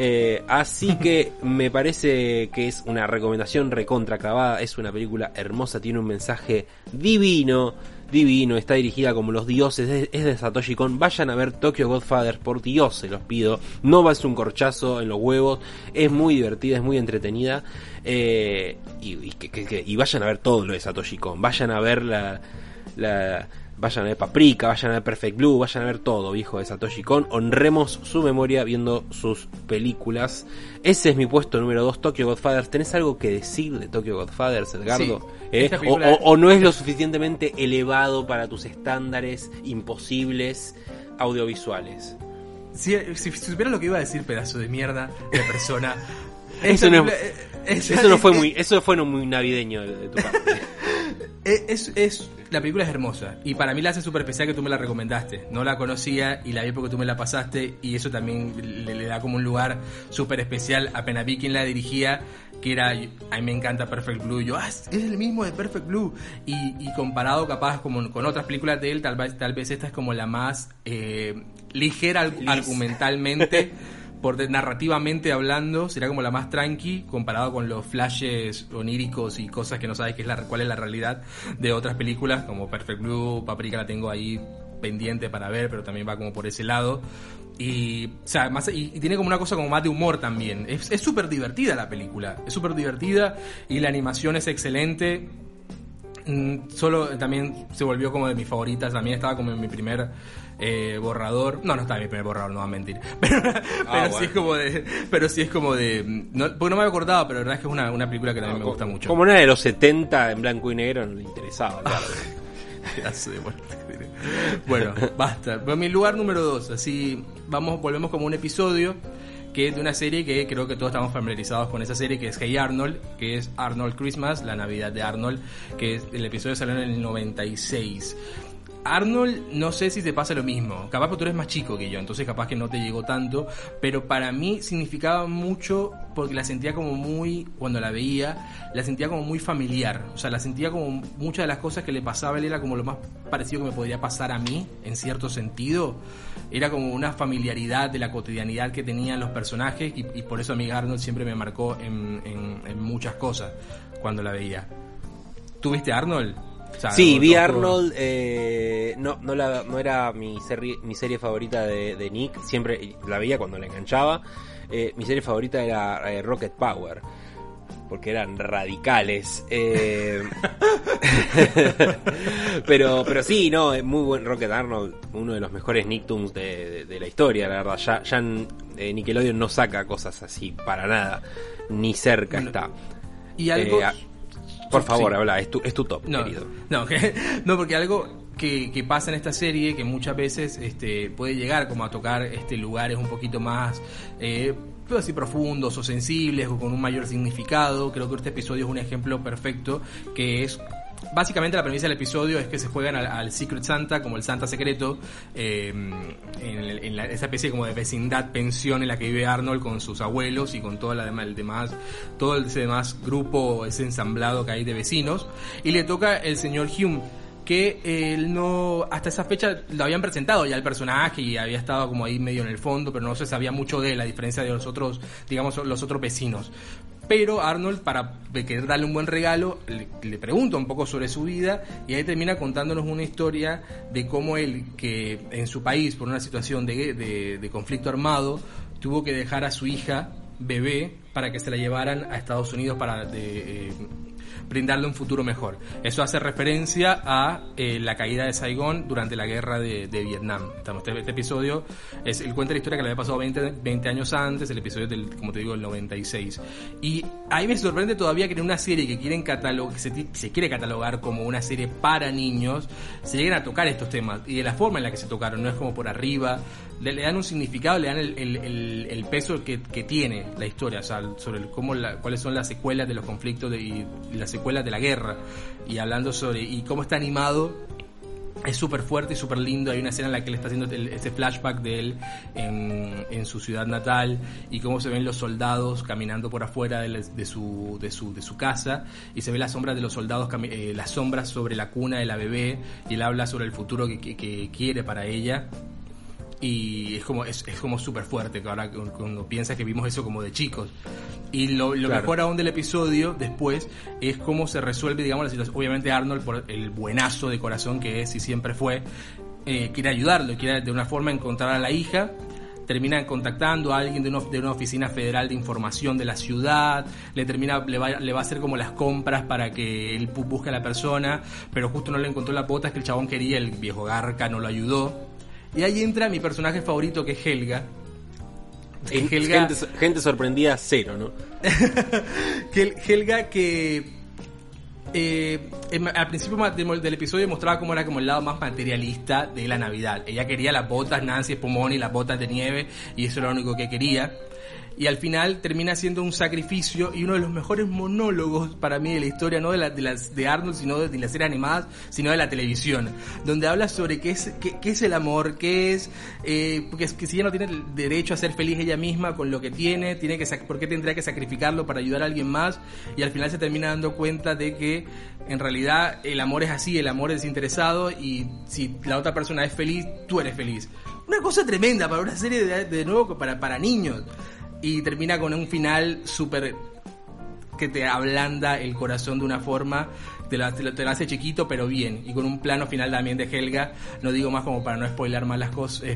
Eh, así [LAUGHS] que me parece que es una recomendación recontra clavada. Es una película hermosa, tiene un mensaje divino, divino. Está dirigida como los dioses, es, es de Satoshi Kon. Vayan a ver Tokyo Godfather, por Dios se los pido. No ser un corchazo en los huevos. Es muy divertida, es muy entretenida. Eh, y, que- vayan a ver todo lo de Satoshi Kon. Vayan a ver la. la Vayan a ver Paprika, vayan a ver Perfect Blue, vayan a ver todo, viejo de Satoshi Kon. Honremos su memoria viendo sus películas. Ese es mi puesto número 2, Tokyo Godfathers. ¿Tenés algo que decir de Tokyo Godfathers, Edgardo? Sí, ¿Eh? O, película- o- o no es lo suficientemente elevado para tus estándares imposibles audiovisuales? Si, si supieras lo que iba a decir, pedazo de mierda de persona. [LAUGHS] Eso no- eh, es- Eso no fue muy, eso fue no muy navideño de, de tu parte. [LAUGHS] Eh, Es, es- la película es hermosa y para mí la hace súper especial que tú me la recomendaste. No la conocía y la vi porque tú me la pasaste y eso también le, le da como un lugar súper especial. Apenas vi quien la dirigía, que era, a mí me encanta Perfect Blue. Yo, ah, es el mismo de Perfect Blue. Y, y comparado capaz como con otras películas de él, tal vez, tal vez esta es como la más eh, ligera argumentalmente. [LAUGHS] por narrativamente hablando, será como la más tranqui comparado con los flashes oníricos y cosas que no sabes qué es la, cuál es la realidad de otras películas, como Perfect Blue, Paprika la tengo ahí pendiente para ver, pero también va como por ese lado. Y, o sea, más, y, tiene como una cosa como más de humor también. Es es súper divertida la película, es súper divertida y la animación es excelente. Mm, Solo también se volvió como de mis favoritas. También estaba como en mi primer eh, borrador. No, no estaba en mi primer borrador, no va a mentir. [LAUGHS] Pero, pero sí es como de. Pero sí es como de. No, porque no me había acordado, pero la verdad es que es una, una película que también me gusta mucho. Como una de los 70 en blanco y negro no le interesaba. claro. [LAUGHS] Muerte. Bueno, basta. Mi lugar número dos. Así vamos, volvemos como un episodio que es de una serie que creo que todos estamos familiarizados con esa serie, que es Hey Arnold, que es Arnold Christmas, la Navidad de Arnold, que es, el episodio salió en el 96. Arnold, no sé si te pasa lo mismo. Capaz que tú eres más chico que yo, entonces capaz que no te llegó tanto. Pero para mí significaba mucho porque la sentía como muy, cuando la veía, la sentía como muy familiar. O sea, la sentía como muchas de las cosas que le pasaba él era como lo más parecido que me podría pasar a mí, en cierto sentido. Era como una familiaridad de la cotidianidad que tenían los personajes y, por eso a mí Arnold siempre me marcó en, en- en muchas cosas cuando la veía. ¿Tuviste Arnold? O sea, Sí, vi Arnold, eh, no, no, la- no era mi serie, mi serie favorita de, de Nick, siempre la veía cuando la enganchaba. Eh, mi serie favorita era eh, Rocket Power, porque eran radicales. [LAUGHS] [LAUGHS] pero, pero sí, no, es muy buen Rocket Arnold, uno de los mejores Nicktoons de, de- de la historia, la verdad. Ya, ya Nickelodeon no saca cosas así para nada, ni cerca Bueno, está. Y algo... Eh, por favor, sí. habla, es tu, es tu top, No, querido. no, que- [LAUGHS] no, porque algo que, que pasa en esta serie, que muchas veces este, puede llegar como a tocar este, lugares un poquito más, eh, pero así profundos o sensibles o con un mayor significado, creo que este episodio es un ejemplo perfecto, que es... Básicamente la premisa del episodio es que se juegan al, al Secret Santa, como el Santa secreto, eh, en, en la- esa especie como de vecindad, pensión en la que vive Arnold con sus abuelos y con todo la el demás, todo ese demás grupo, ese ensamblado que hay de vecinos. Y le toca el señor Hume, que él no, hasta esa fecha lo habían presentado ya el personaje y había estado como ahí medio en el fondo, pero no se sabía mucho de él, a diferencia de los otros, digamos, los otros vecinos. Pero Arnold, para querer darle un buen regalo, le, le pregunta un poco sobre su vida y ahí termina contándonos una historia de cómo él, que en su país, por una situación de, de- conflicto armado, tuvo que dejar a su hija bebé para que se la llevaran a Estados Unidos para, de, eh, brindarle un futuro mejor. Eso hace referencia a eh, la caída de Saigón durante la guerra de, Vietnam. Este, este, episodio es el cuenta la historia que le había pasado 20, 20 años antes, el episodio del, como te digo, el 96. Y ahí me sorprende todavía que en una serie que quieren catalogar, se, se quiere catalogar como una serie para niños, se lleguen a tocar estos temas y de la forma en la que se tocaron, no es como por arriba, le, dan un significado, le dan el, peso que, tiene la historia, o sea, sobre cómo cuáles son las secuelas de los conflictos y, las secuelas de la guerra, y hablando sobre y cómo está animado es súper fuerte y súper lindo. Hay una escena en la que él está haciendo ese flashback de él en, su ciudad natal y cómo se ven los soldados caminando por afuera de, su, de, su, de su casa y se ve las sombras de los soldados, eh, las sombras sobre la cuna de la bebé y él habla sobre el futuro que quiere para ella y es como es, es como súper fuerte que ahora cuando piensas que vimos eso como de chicos. Y lo, mejor aún del episodio después es cómo se resuelve digamos la situación. Obviamente Arnold por el buenazo de corazón que es y siempre fue eh, quiere ayudarlo quiere de una forma encontrar a la hija. Termina contactando a alguien de, de, una oficina federal de información de la ciudad, le termina, le va, le va a hacer como las compras para que él busque a la persona, pero justo no le encontró la bota, es que el chabón quería, el viejo Garca no lo ayudó, y ahí entra mi personaje favorito que es Helga. Helga... Gente, sorprendida cero, ¿no? [LAUGHS] Helga que eh, al principio del episodio mostraba cómo era como el lado más materialista de la Navidad. Ella quería las botas Nancy Spumoni, las botas de nieve, y eso era lo único que quería y al final termina siendo un sacrificio y uno de los mejores monólogos para mí de la historia, no de, la, de, las, de Arnold, sino de, las series animadas, sino de la televisión, donde habla sobre qué es, qué, es el amor, qué es, eh, porque que si ella no tiene el derecho a ser feliz ella misma con lo que tiene, tiene que ¿por qué tendría que sacrificarlo para ayudar a alguien más? Y al final se termina dando cuenta de que en realidad el amor es así, el amor es desinteresado y si la otra persona es feliz, tú eres feliz. Una cosa tremenda para una serie de, de nuevo para, para niños. Y termina con un final súper que te ablanda el corazón de una forma, te, la, te, lo hace chiquito pero bien, y con un plano final también de Helga, no digo más como para no spoilear más las cosas,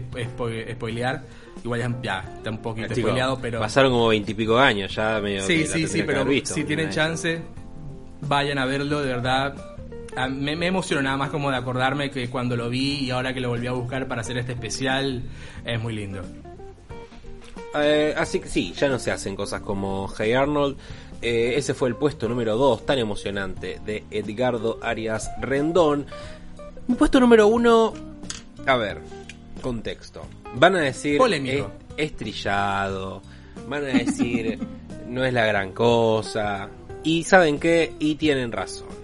spoilear, igual ya, ya, está un poquito spoileado, pero... Pasaron como veintipico años, ya medio... Sí, sí, sí, pero si tienen chance, vayan a verlo, de verdad, me, me emocionó nada más como de acordarme que cuando lo vi y ahora que lo volví a buscar para hacer este especial, es muy lindo. Eh, así que sí, ya no se hacen cosas como Hey Arnold. Eh, ese fue el puesto número 2, tan emocionante, de Edgardo Arias Rendón. Mi puesto número 1, a ver, contexto. Van a decir Polémico. estrillado, van a decir [LAUGHS] no es la gran cosa. Y saben qué, y tienen razón.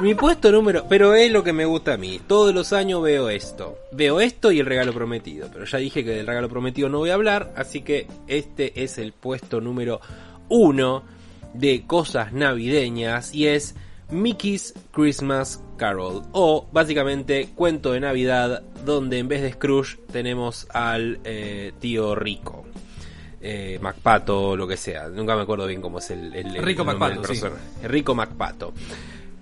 Mi puesto número, pero es lo que me gusta a mí. Todos los años veo esto. Veo esto y el regalo prometido. Pero ya dije que del regalo prometido no voy a hablar. Así que este es el puesto número uno de cosas navideñas. Y es Mickey's Christmas Carol. O básicamente cuento de Navidad donde en vez de Scrooge tenemos al eh, tío rico. Eh, Macpato, lo que sea. Nunca me acuerdo bien cómo es el, el, Rico Macpato. Rico Macpato.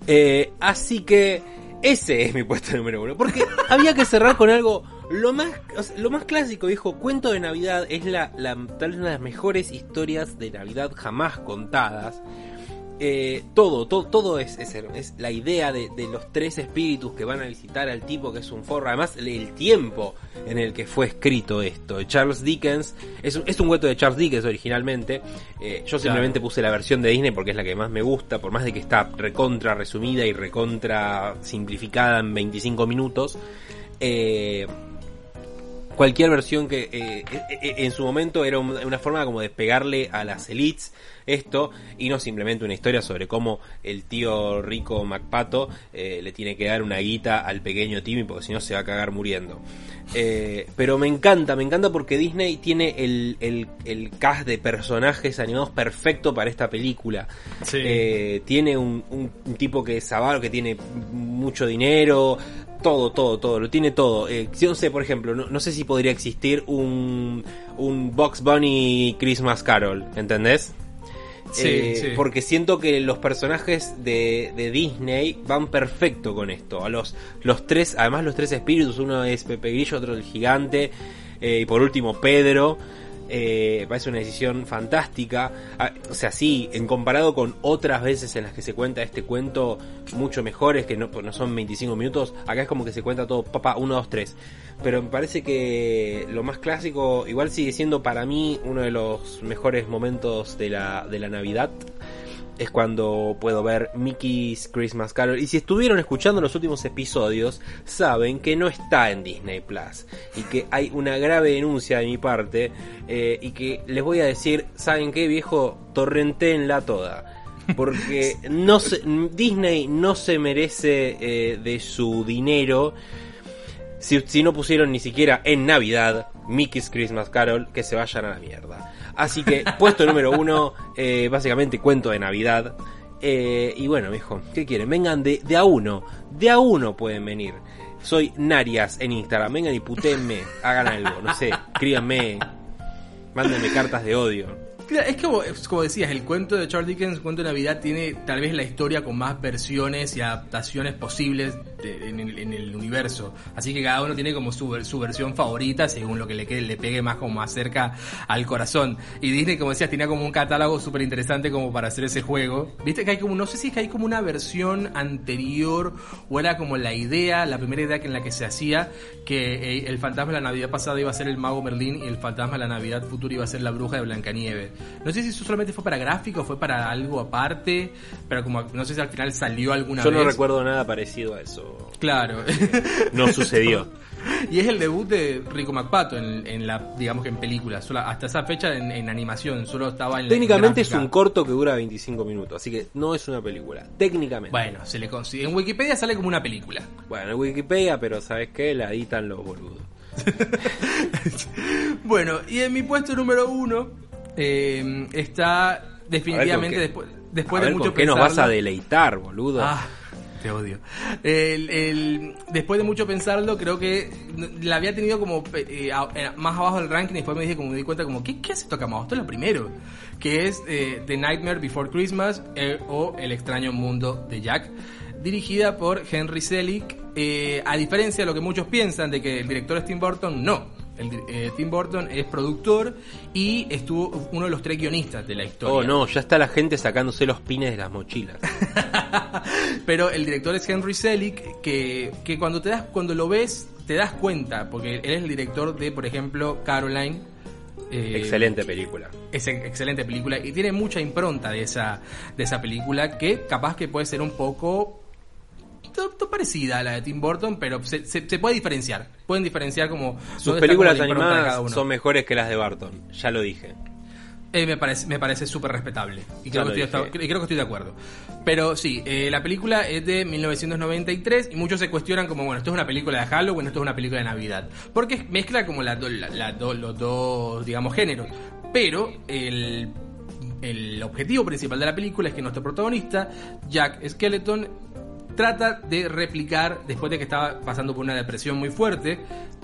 Eh, así que ese es mi puesto [LAUGHS] número uno. Porque había que cerrar con algo lo más, lo más clásico, dijo, cuento de Navidad es la, la, tal vez una de las mejores historias de Navidad jamás contadas. Eh, todo, todo, todo es, es, la idea de, los tres espíritus que van a visitar al tipo que es un forro. Además, el tiempo en el que fue escrito esto. Charles Dickens, es, un, es un cuento de Charles Dickens originalmente. Eh, yo simplemente puse la versión de Disney porque es la que más me gusta, por más de que está recontra resumida y recontra simplificada en 25 minutos. Eh, cualquier versión que eh, en su momento era una forma como de pegarle a las elites esto y no simplemente una historia sobre cómo el tío rico Macpato le tiene que dar una guita al pequeño Timmy porque si no se va a cagar muriendo. pero me encanta, me encanta porque Disney tiene el, el, cast de personajes animados perfecto para esta película. tiene un, un, tipo que es avaro, que tiene mucho dinero, todo, todo, todo, lo tiene todo. Eh, no sé, por ejemplo, no, sé si podría existir un, un Box Bunny Christmas Carol, ¿entendés? Sí, eh, sí. Porque siento que los personajes de, de, Disney van perfecto con esto. A los, los tres, además los tres espíritus, uno es Pepe Grillo, otro el gigante, eh, y por último Pedro. Eh, parece una decisión fantástica. Ah, o sea, sí, en comparado con otras veces en las que se cuenta este cuento, mucho mejores, que no, no son 25 minutos, acá es como que se cuenta todo, papá, 1, 2, 3. Pero me parece que lo más clásico, igual sigue siendo para mí uno de los mejores momentos de la, de la Navidad es cuando puedo ver Mickey's Christmas Carol. Y si estuvieron escuchando los últimos episodios, saben que no está en Disney Plus. Y que hay una grave denuncia de mi parte. Eh, y que les voy a decir, ¿saben qué viejo? Torrentenla toda. Porque [LAUGHS] no se, Disney no se merece eh, de su dinero. Si, si no pusieron ni siquiera en Navidad Mickey's Christmas Carol, que se vayan a la mierda. Así que, puesto número uno, eh, básicamente cuento de Navidad. Eh, y bueno, mijo, ¿qué quieren? Vengan de, a uno. De a uno pueden venir. Soy Narias en Instagram. Vengan y putenme. Hagan algo. No sé. Escríbanme. Mándenme cartas de odio. Es como, es como decías, el cuento de Charles Dickens, el cuento de Navidad, tiene tal vez la historia con más versiones y adaptaciones posibles de- en, el, en el universo. Así que cada uno tiene como su, su versión favorita según lo que le, quede, le pegue más como más cerca al corazón. Y Disney, como decías, tenía como un catálogo súper interesante como para hacer ese juego. Viste que hay como, no sé si es que hay como una versión anterior o era como la idea, la primera idea que en la que se hacía que eh, el fantasma de la Navidad pasada iba a ser el mago Merlín y el fantasma de la Navidad futura iba a ser la bruja de Blancanieves. No sé si eso solamente fue para gráfico o fue para algo aparte, pero como no sé si al final salió alguna Yo vez. no recuerdo nada parecido a eso. Claro. [LAUGHS] No sucedió. [LAUGHS] y es el debut de Rico McPato en, en la, digamos que en película. Solo, hasta esa fecha en, en animación, solo estaba en Técnicamente es un corto que dura 25 minutos, así que no es una película. Técnicamente. Bueno, se le consigue. En Wikipedia sale como una película. Bueno, en Wikipedia, pero ¿sabes qué? La editan los boludos. [LAUGHS] Bueno, y en mi puesto número uno eh, está definitivamente ver, después, después a de ver, mucho ¿con qué nos vas a deleitar, boludo? Ah, te odio. El- después de mucho pensarlo, creo que la había tenido como eh, eh, más abajo del ranking y después me dije como me di cuenta como ¿qué, qué hace Tocamados? Esto es lo primero. Que es eh, The Nightmare Before Christmas o El extraño mundo de Jack. Dirigida por Henry Selick. a diferencia de lo que muchos piensan de que el director es Tim Burton, no. El, eh, Tim Burton es productor y estuvo uno de los tres guionistas de la historia. oh no, ya está la gente sacándose los pines de las mochilas. [LAUGHS] Pero el director es Henry Selick, que, que cuando te das, cuando lo ves, te das cuenta, porque él es el director de, por ejemplo, Caroline. eh, Excelente película. Es ex- excelente película y tiene mucha impronta de esa, de esa película que capaz que puede ser un poco parecida a la de Tim Burton, pero se, se- se puede diferenciar. Pueden diferenciar como Sus películas como animadas son mejores que las de Barton, ya lo dije. Eh, me parece me parece súper respetable y creo que, estoy, dije. y creo que estoy de acuerdo pero sí eh, la película es de 1993 y muchos se cuestionan como bueno esto es una película de Halloween esto es una película de Navidad porque mezcla como la do- la- la do- los dos digamos géneros pero el el objetivo principal de la película es que nuestro protagonista Jack Skeleton trata de replicar, después de que estaba pasando por una depresión muy fuerte,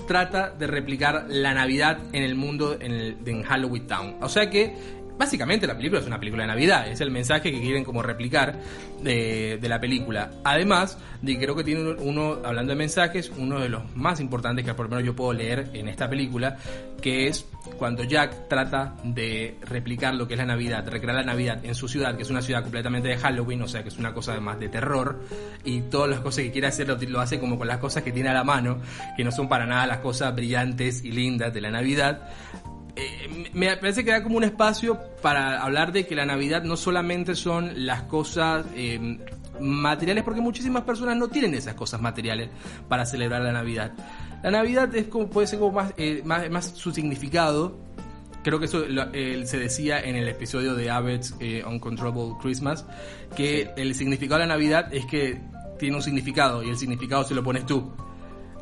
trata de replicar la Navidad en el mundo, en, Halloween Town. O sea que, básicamente la película es una película de Navidad, es el mensaje que quieren como replicar de, de la película. Además, de creo que tiene uno, uno, hablando de mensajes, uno de los más importantes que por lo menos yo puedo leer en esta película, que es cuando Jack trata de replicar lo que es la Navidad, recrear la Navidad en su ciudad, que es una ciudad completamente de Halloween, o sea que es una cosa más de terror, y todas las cosas que quiere hacer lo, lo hace como con las cosas que tiene a la mano, que no son para nada las cosas brillantes y lindas de la Navidad. Eh, me parece que da como un espacio para hablar de que la Navidad no solamente son las cosas eh, materiales, porque muchísimas personas no tienen esas cosas materiales para celebrar la Navidad. La Navidad es como puede ser como más, eh, más, más su significado. Creo que eso lo- se decía en el episodio de Abbott's eh, Uncontrollable Christmas, que el significado de la Navidad es que tiene un significado y el significado se lo pones tú.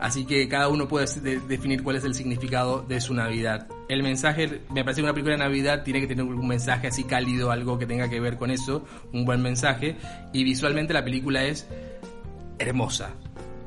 Así que cada uno puede de- definir cuál es el significado de su Navidad. El mensaje, me parece que una película de Navidad tiene que tener un mensaje así cálido, algo que tenga que ver con eso, un buen mensaje. Y visualmente la película es hermosa.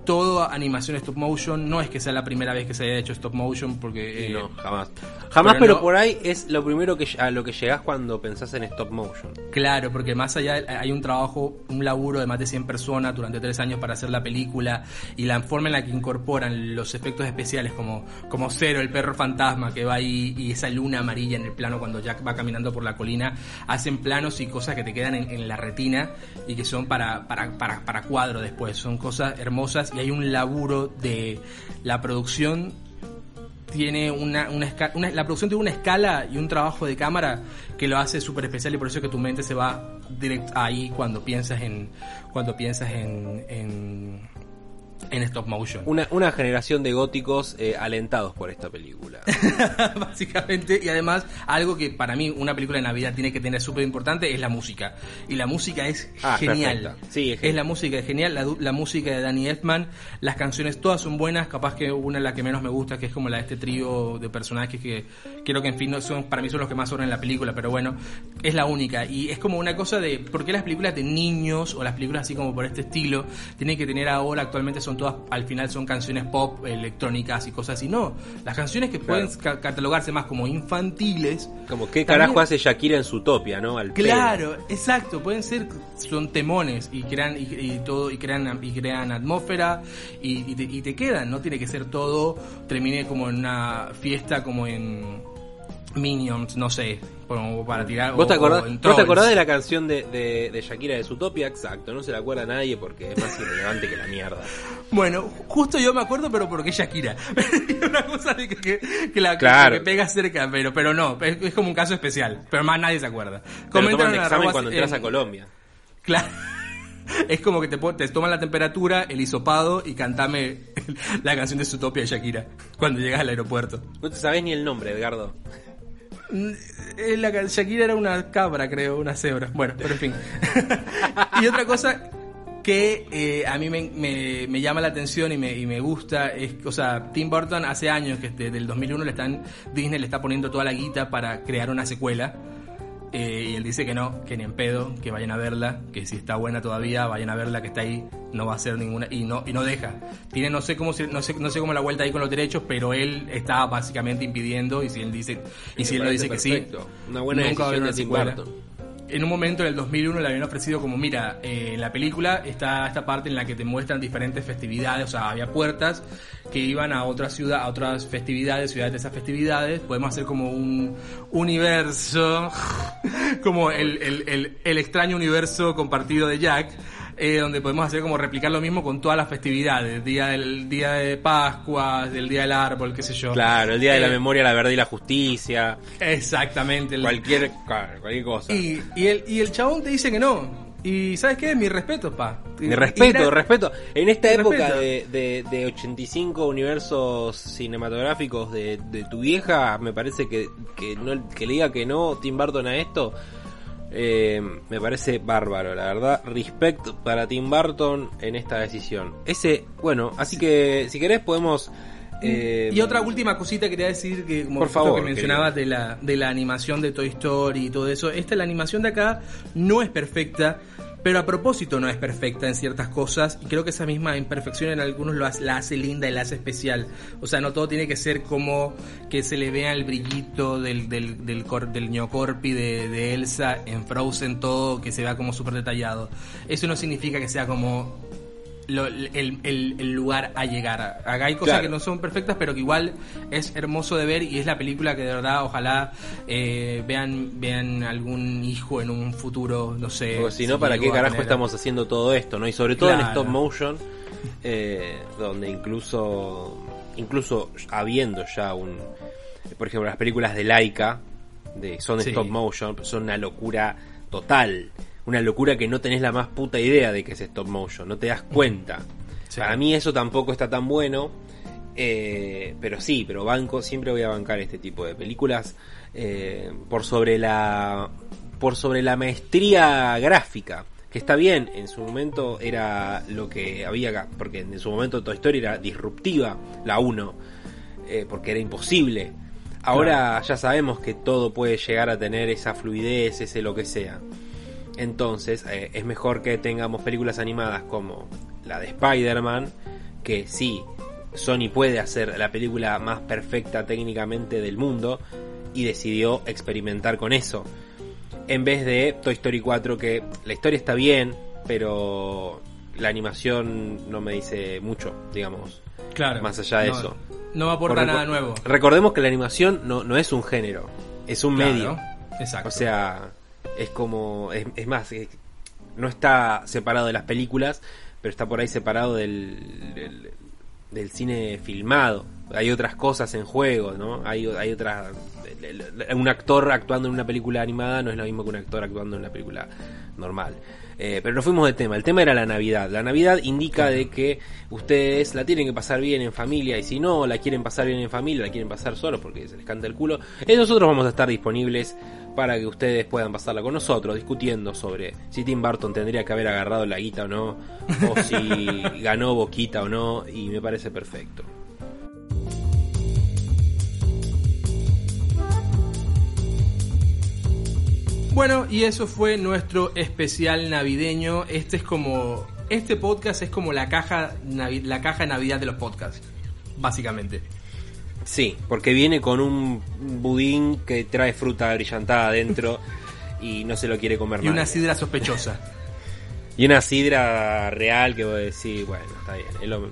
Todo animación stop motion. No es que sea la primera vez que se haya hecho stop motion, porque. Eh, no, jamás. Jamás, pero pero, no- por ahí es lo primero que a lo que llegás cuando pensás en stop motion. Claro, porque más allá hay un trabajo, un laburo de más de 100 personas durante tres años para hacer la película y la forma en la que incorporan los efectos especiales como, como Cero, el perro fantasma que va ahí y esa luna amarilla en el plano cuando Jack va caminando por la colina, hacen planos y cosas que te quedan en, en la retina y que son para, para, para, para cuadro después, son cosas hermosas y hay un laburo de la producción tiene una, una, la producción tiene una escala y un trabajo de cámara que lo hace súper especial y por eso es que tu mente se va directo ahí cuando piensas en cuando piensas en en, en stop motion. Una, una generación de góticos eh, alentados por esta película. [LAUGHS] básicamente y además algo que para mí una película de Navidad tiene que tener súper importante es la música. Y la música es Ah, genial. Sí, es la música es genial. La, la música de Danny Elfman las canciones todas son buenas. Capaz que una la que menos me gusta que es como la de este trío de personajes que creo que en fin no son para mí son los que más sobran en la película pero bueno es la única. Y es como una cosa de por qué las películas de niños o las películas así como por este estilo tienen que tener ahora actualmente son todas al final son canciones pop electrónicas y cosas así no las canciones que pueden ca- catalogarse más como infantiles Como qué También- carajo hace Shakira en su topia, ¿no? Al. Claro, exacto, pueden ser son temones y crean y, y todo y crean y crean atmósfera y, y te, y te quedan, no tiene que ser todo termine como en una fiesta como en Minions, no sé, como para tirar ¿Vos te o- acordás, o en ¿vos te acordás de la canción de, de, de Shakira de Zootopia? Exacto, no se la acuerda nadie porque es más irrelevante que la mierda. [LAUGHS] Bueno, justo yo me acuerdo, pero porque es Shakira. [LAUGHS] una cosa de que, que, que la Claro. que pega cerca, pero pero no, es, es como un caso especial, pero más nadie se acuerda. En examen cuando entras en- a Colombia. Claro. [LAUGHS] Es como que te, te toman la temperatura, el hisopado y cantame la canción de Zootopia de Shakira cuando llegas al aeropuerto. No te sabés ni el nombre, Edgardo. Eh, La, Shakira era una cabra, creo, una cebra. Bueno, pero en fin. [LAUGHS] y otra cosa que eh, a mí me llama la atención y me, y me gusta es, o sea, Tim Burton hace años que desde el 2001 le están, Disney le está poniendo toda la guita para crear una secuela. Eh, y él dice que no, que ni en pedo, que vayan a verla, que si está buena todavía, vayan a verla, que está ahí, no va a ser ninguna, y no, y no deja. Tiene no sé cómo no sé, no sé cómo la vuelta ahí con los derechos, pero él está básicamente impidiendo, y si él dice, y si él lo dice que sí, Una buena nunca va a haber una secuela. Burton. En un momento en el 2001 le habían ofrecido como, mira, eh, en la película está esta parte en la que te muestran diferentes festividades, o sea, había puertas que iban a otra ciudad, a otras festividades, ciudades de esas festividades, podemos hacer como un universo, [LAUGHS] como el, el, el, el extraño universo compartido de Jack, eh, donde podemos hacer como replicar lo mismo con todas las festividades, día del día de Pascua, del día del árbol, qué sé yo. Claro, el día de la Eh, memoria, la verdad y la justicia. Exactamente. el- Cualquier, cualquier cosa. y, y, el, y el chabón te dice que no. Y ¿sabes qué? Mi respeto, pa. Mi respeto, era- respeto. En esta Mi época de, de, de 85 universos cinematográficos de, de tu vieja, me parece que, que, no, que le diga que no Tim Burton a esto, eh, me parece bárbaro, la verdad. Respect para Tim Burton en esta decisión. Ese, bueno, así que si querés podemos... eh, Y otra última cosita quería decir que como Por favor, que mencionabas de la, de la animación de Toy Story y todo eso, esta la animación de acá no es perfecta, pero a propósito no es perfecta en ciertas cosas y creo que esa misma imperfección en algunos lo hace- la hace linda y la hace especial. O sea, no todo tiene que ser como que se le vea el brillito del del del, cor- del ñocorpi de, de Elsa en Frozen todo que se vea como súper detallado. Eso no significa que sea como lo- el, el- el lugar a llegar. Acá hay cosas Claro. que no son perfectas, pero que igual es hermoso de ver y es la película que de verdad ojalá eh, vean vean algún hijo en un futuro, no sé. Porque si no, ¿para qué carajo tener- estamos haciendo todo esto? no Y sobre todo en stop motion, eh, donde incluso, incluso habiendo ya un, por ejemplo, las películas de Laika, de, son de Sí. stop motion, son una locura total. Una locura que no tenés la más puta idea de que es stop motion, no te das cuenta. Sí. Para mí eso tampoco está tan bueno. eh, pero sí, pero banco, siempre voy a bancar este tipo de películas eh, por sobre la por sobre la maestría gráfica que está bien en su momento era lo que había acá porque en su momento Toy Story era disruptiva la 1 eh, porque era imposible ahora ya sabemos que todo puede llegar a tener esa fluidez ese lo que sea entonces eh, es mejor que tengamos películas animadas como la de Spider-Man que sí, Sony puede hacer la película más perfecta técnicamente del mundo y decidió experimentar con eso. En vez de Toy Story 4 que la historia está bien, pero la animación no me dice mucho, digamos. Claro. Más allá de No- eso. No aporta Por nada nuevo. Recordemos que la animación no, no es un género, es un Claro, medio. Exacto. O sea, es como. Es, es más, es- no está separado de las películas, pero está por ahí separado del, del, del cine filmado. Hay otras cosas en juego, ¿no? Hay, hay otras. Un actor actuando en una película animada no es lo mismo que un actor actuando en una película normal. Eh, pero nos fuimos de tema. El tema era la Navidad. La Navidad indica de que ustedes la tienen que pasar bien en familia y si no la quieren pasar bien en familia, la quieren pasar solo porque se les canta el culo. eh, nosotros vamos a estar disponibles para que ustedes puedan pasarla con nosotros discutiendo sobre si Tim Burton tendría que haber agarrado la guita o no, o [LAUGHS] si ganó Boquita o no, y me parece perfecto. Bueno, y eso fue nuestro especial navideño. Este es como. Este podcast es como la caja, la caja de Navidad de los podcasts. Básicamente. Sí, porque viene con un budín que trae fruta brillantada adentro y no se lo quiere comer Y una sidra sospechosa. [LAUGHS] Y una sidra real que vos decís, bueno, está bien. es lo-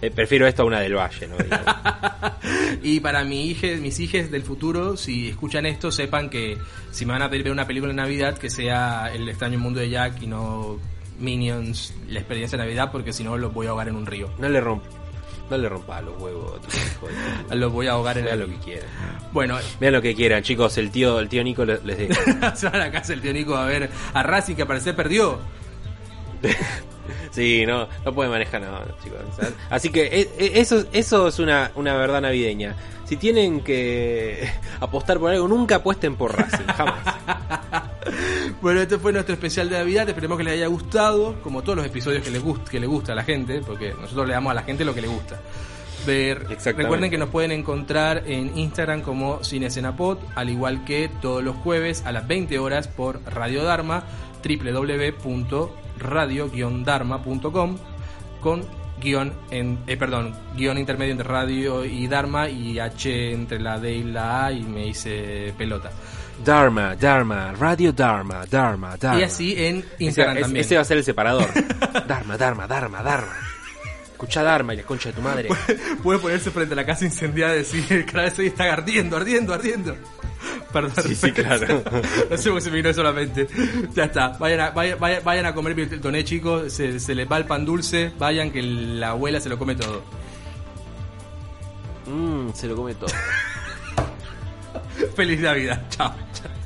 eh, prefiero esto a una del Valle, ¿no? [LAUGHS] Y para mi hija, mis hijas del futuro, si escuchan esto, sepan que si me van a pedir ver una película en Navidad, que sea El extraño mundo de Jack y no Minions, la experiencia de Navidad, porque si no los voy a ahogar en un río. no le romp, no le rompa los huevos. [LAUGHS] Los voy a ahogar en el lo que quieran. Bueno, Vean lo que quieran, chicos. El tío, el tío Nico les deja. [LAUGHS] se van a casa del tío Nico a ver a Racing que al parecer perdió. [LAUGHS] Sí, no, no puede manejar nada, chicos. ¿sabes? Así que eh, eh, eso, eso es una, una verdad navideña. Si tienen que apostar por algo, nunca apuesten por Racing, jamás. [LAUGHS] Bueno, este fue nuestro especial de Navidad. Esperemos que les haya gustado, como todos los episodios que les, gust que le gusta a la gente, porque nosotros le damos a la gente lo que le gusta. Ver. Recuerden que nos pueden encontrar en Instagram como Cinecenapod, al igual que todos los jueves a las 20 horas por Radio Dharma, www.radio-dharma.com con guion en, eh, perdón, guion intermedio entre radio y Dharma y H entre la D y la A y me hice pelota. Dharma, Dharma, Radio Dharma, Dharma, Dharma. Y así en Instagram también. ese va a ser el separador. [LAUGHS] Dharma, Dharma, Dharma, Dharma. Escucha Dharma y la concha de tu madre. Puede ponerse frente a la casa incendiada y decir, [LAUGHS] cada vez está ardiendo, ardiendo, ardiendo. [LAUGHS] Perdón, Sí, sí, claro. no sé por se me vino solamente. Ya está, vayan a, vayan, vayan- vayan a comer toné chicos, se, se les va el pan dulce, vayan que la abuela se lo come todo. Mmm, se lo come todo. Feliz Navidad, chao. chao.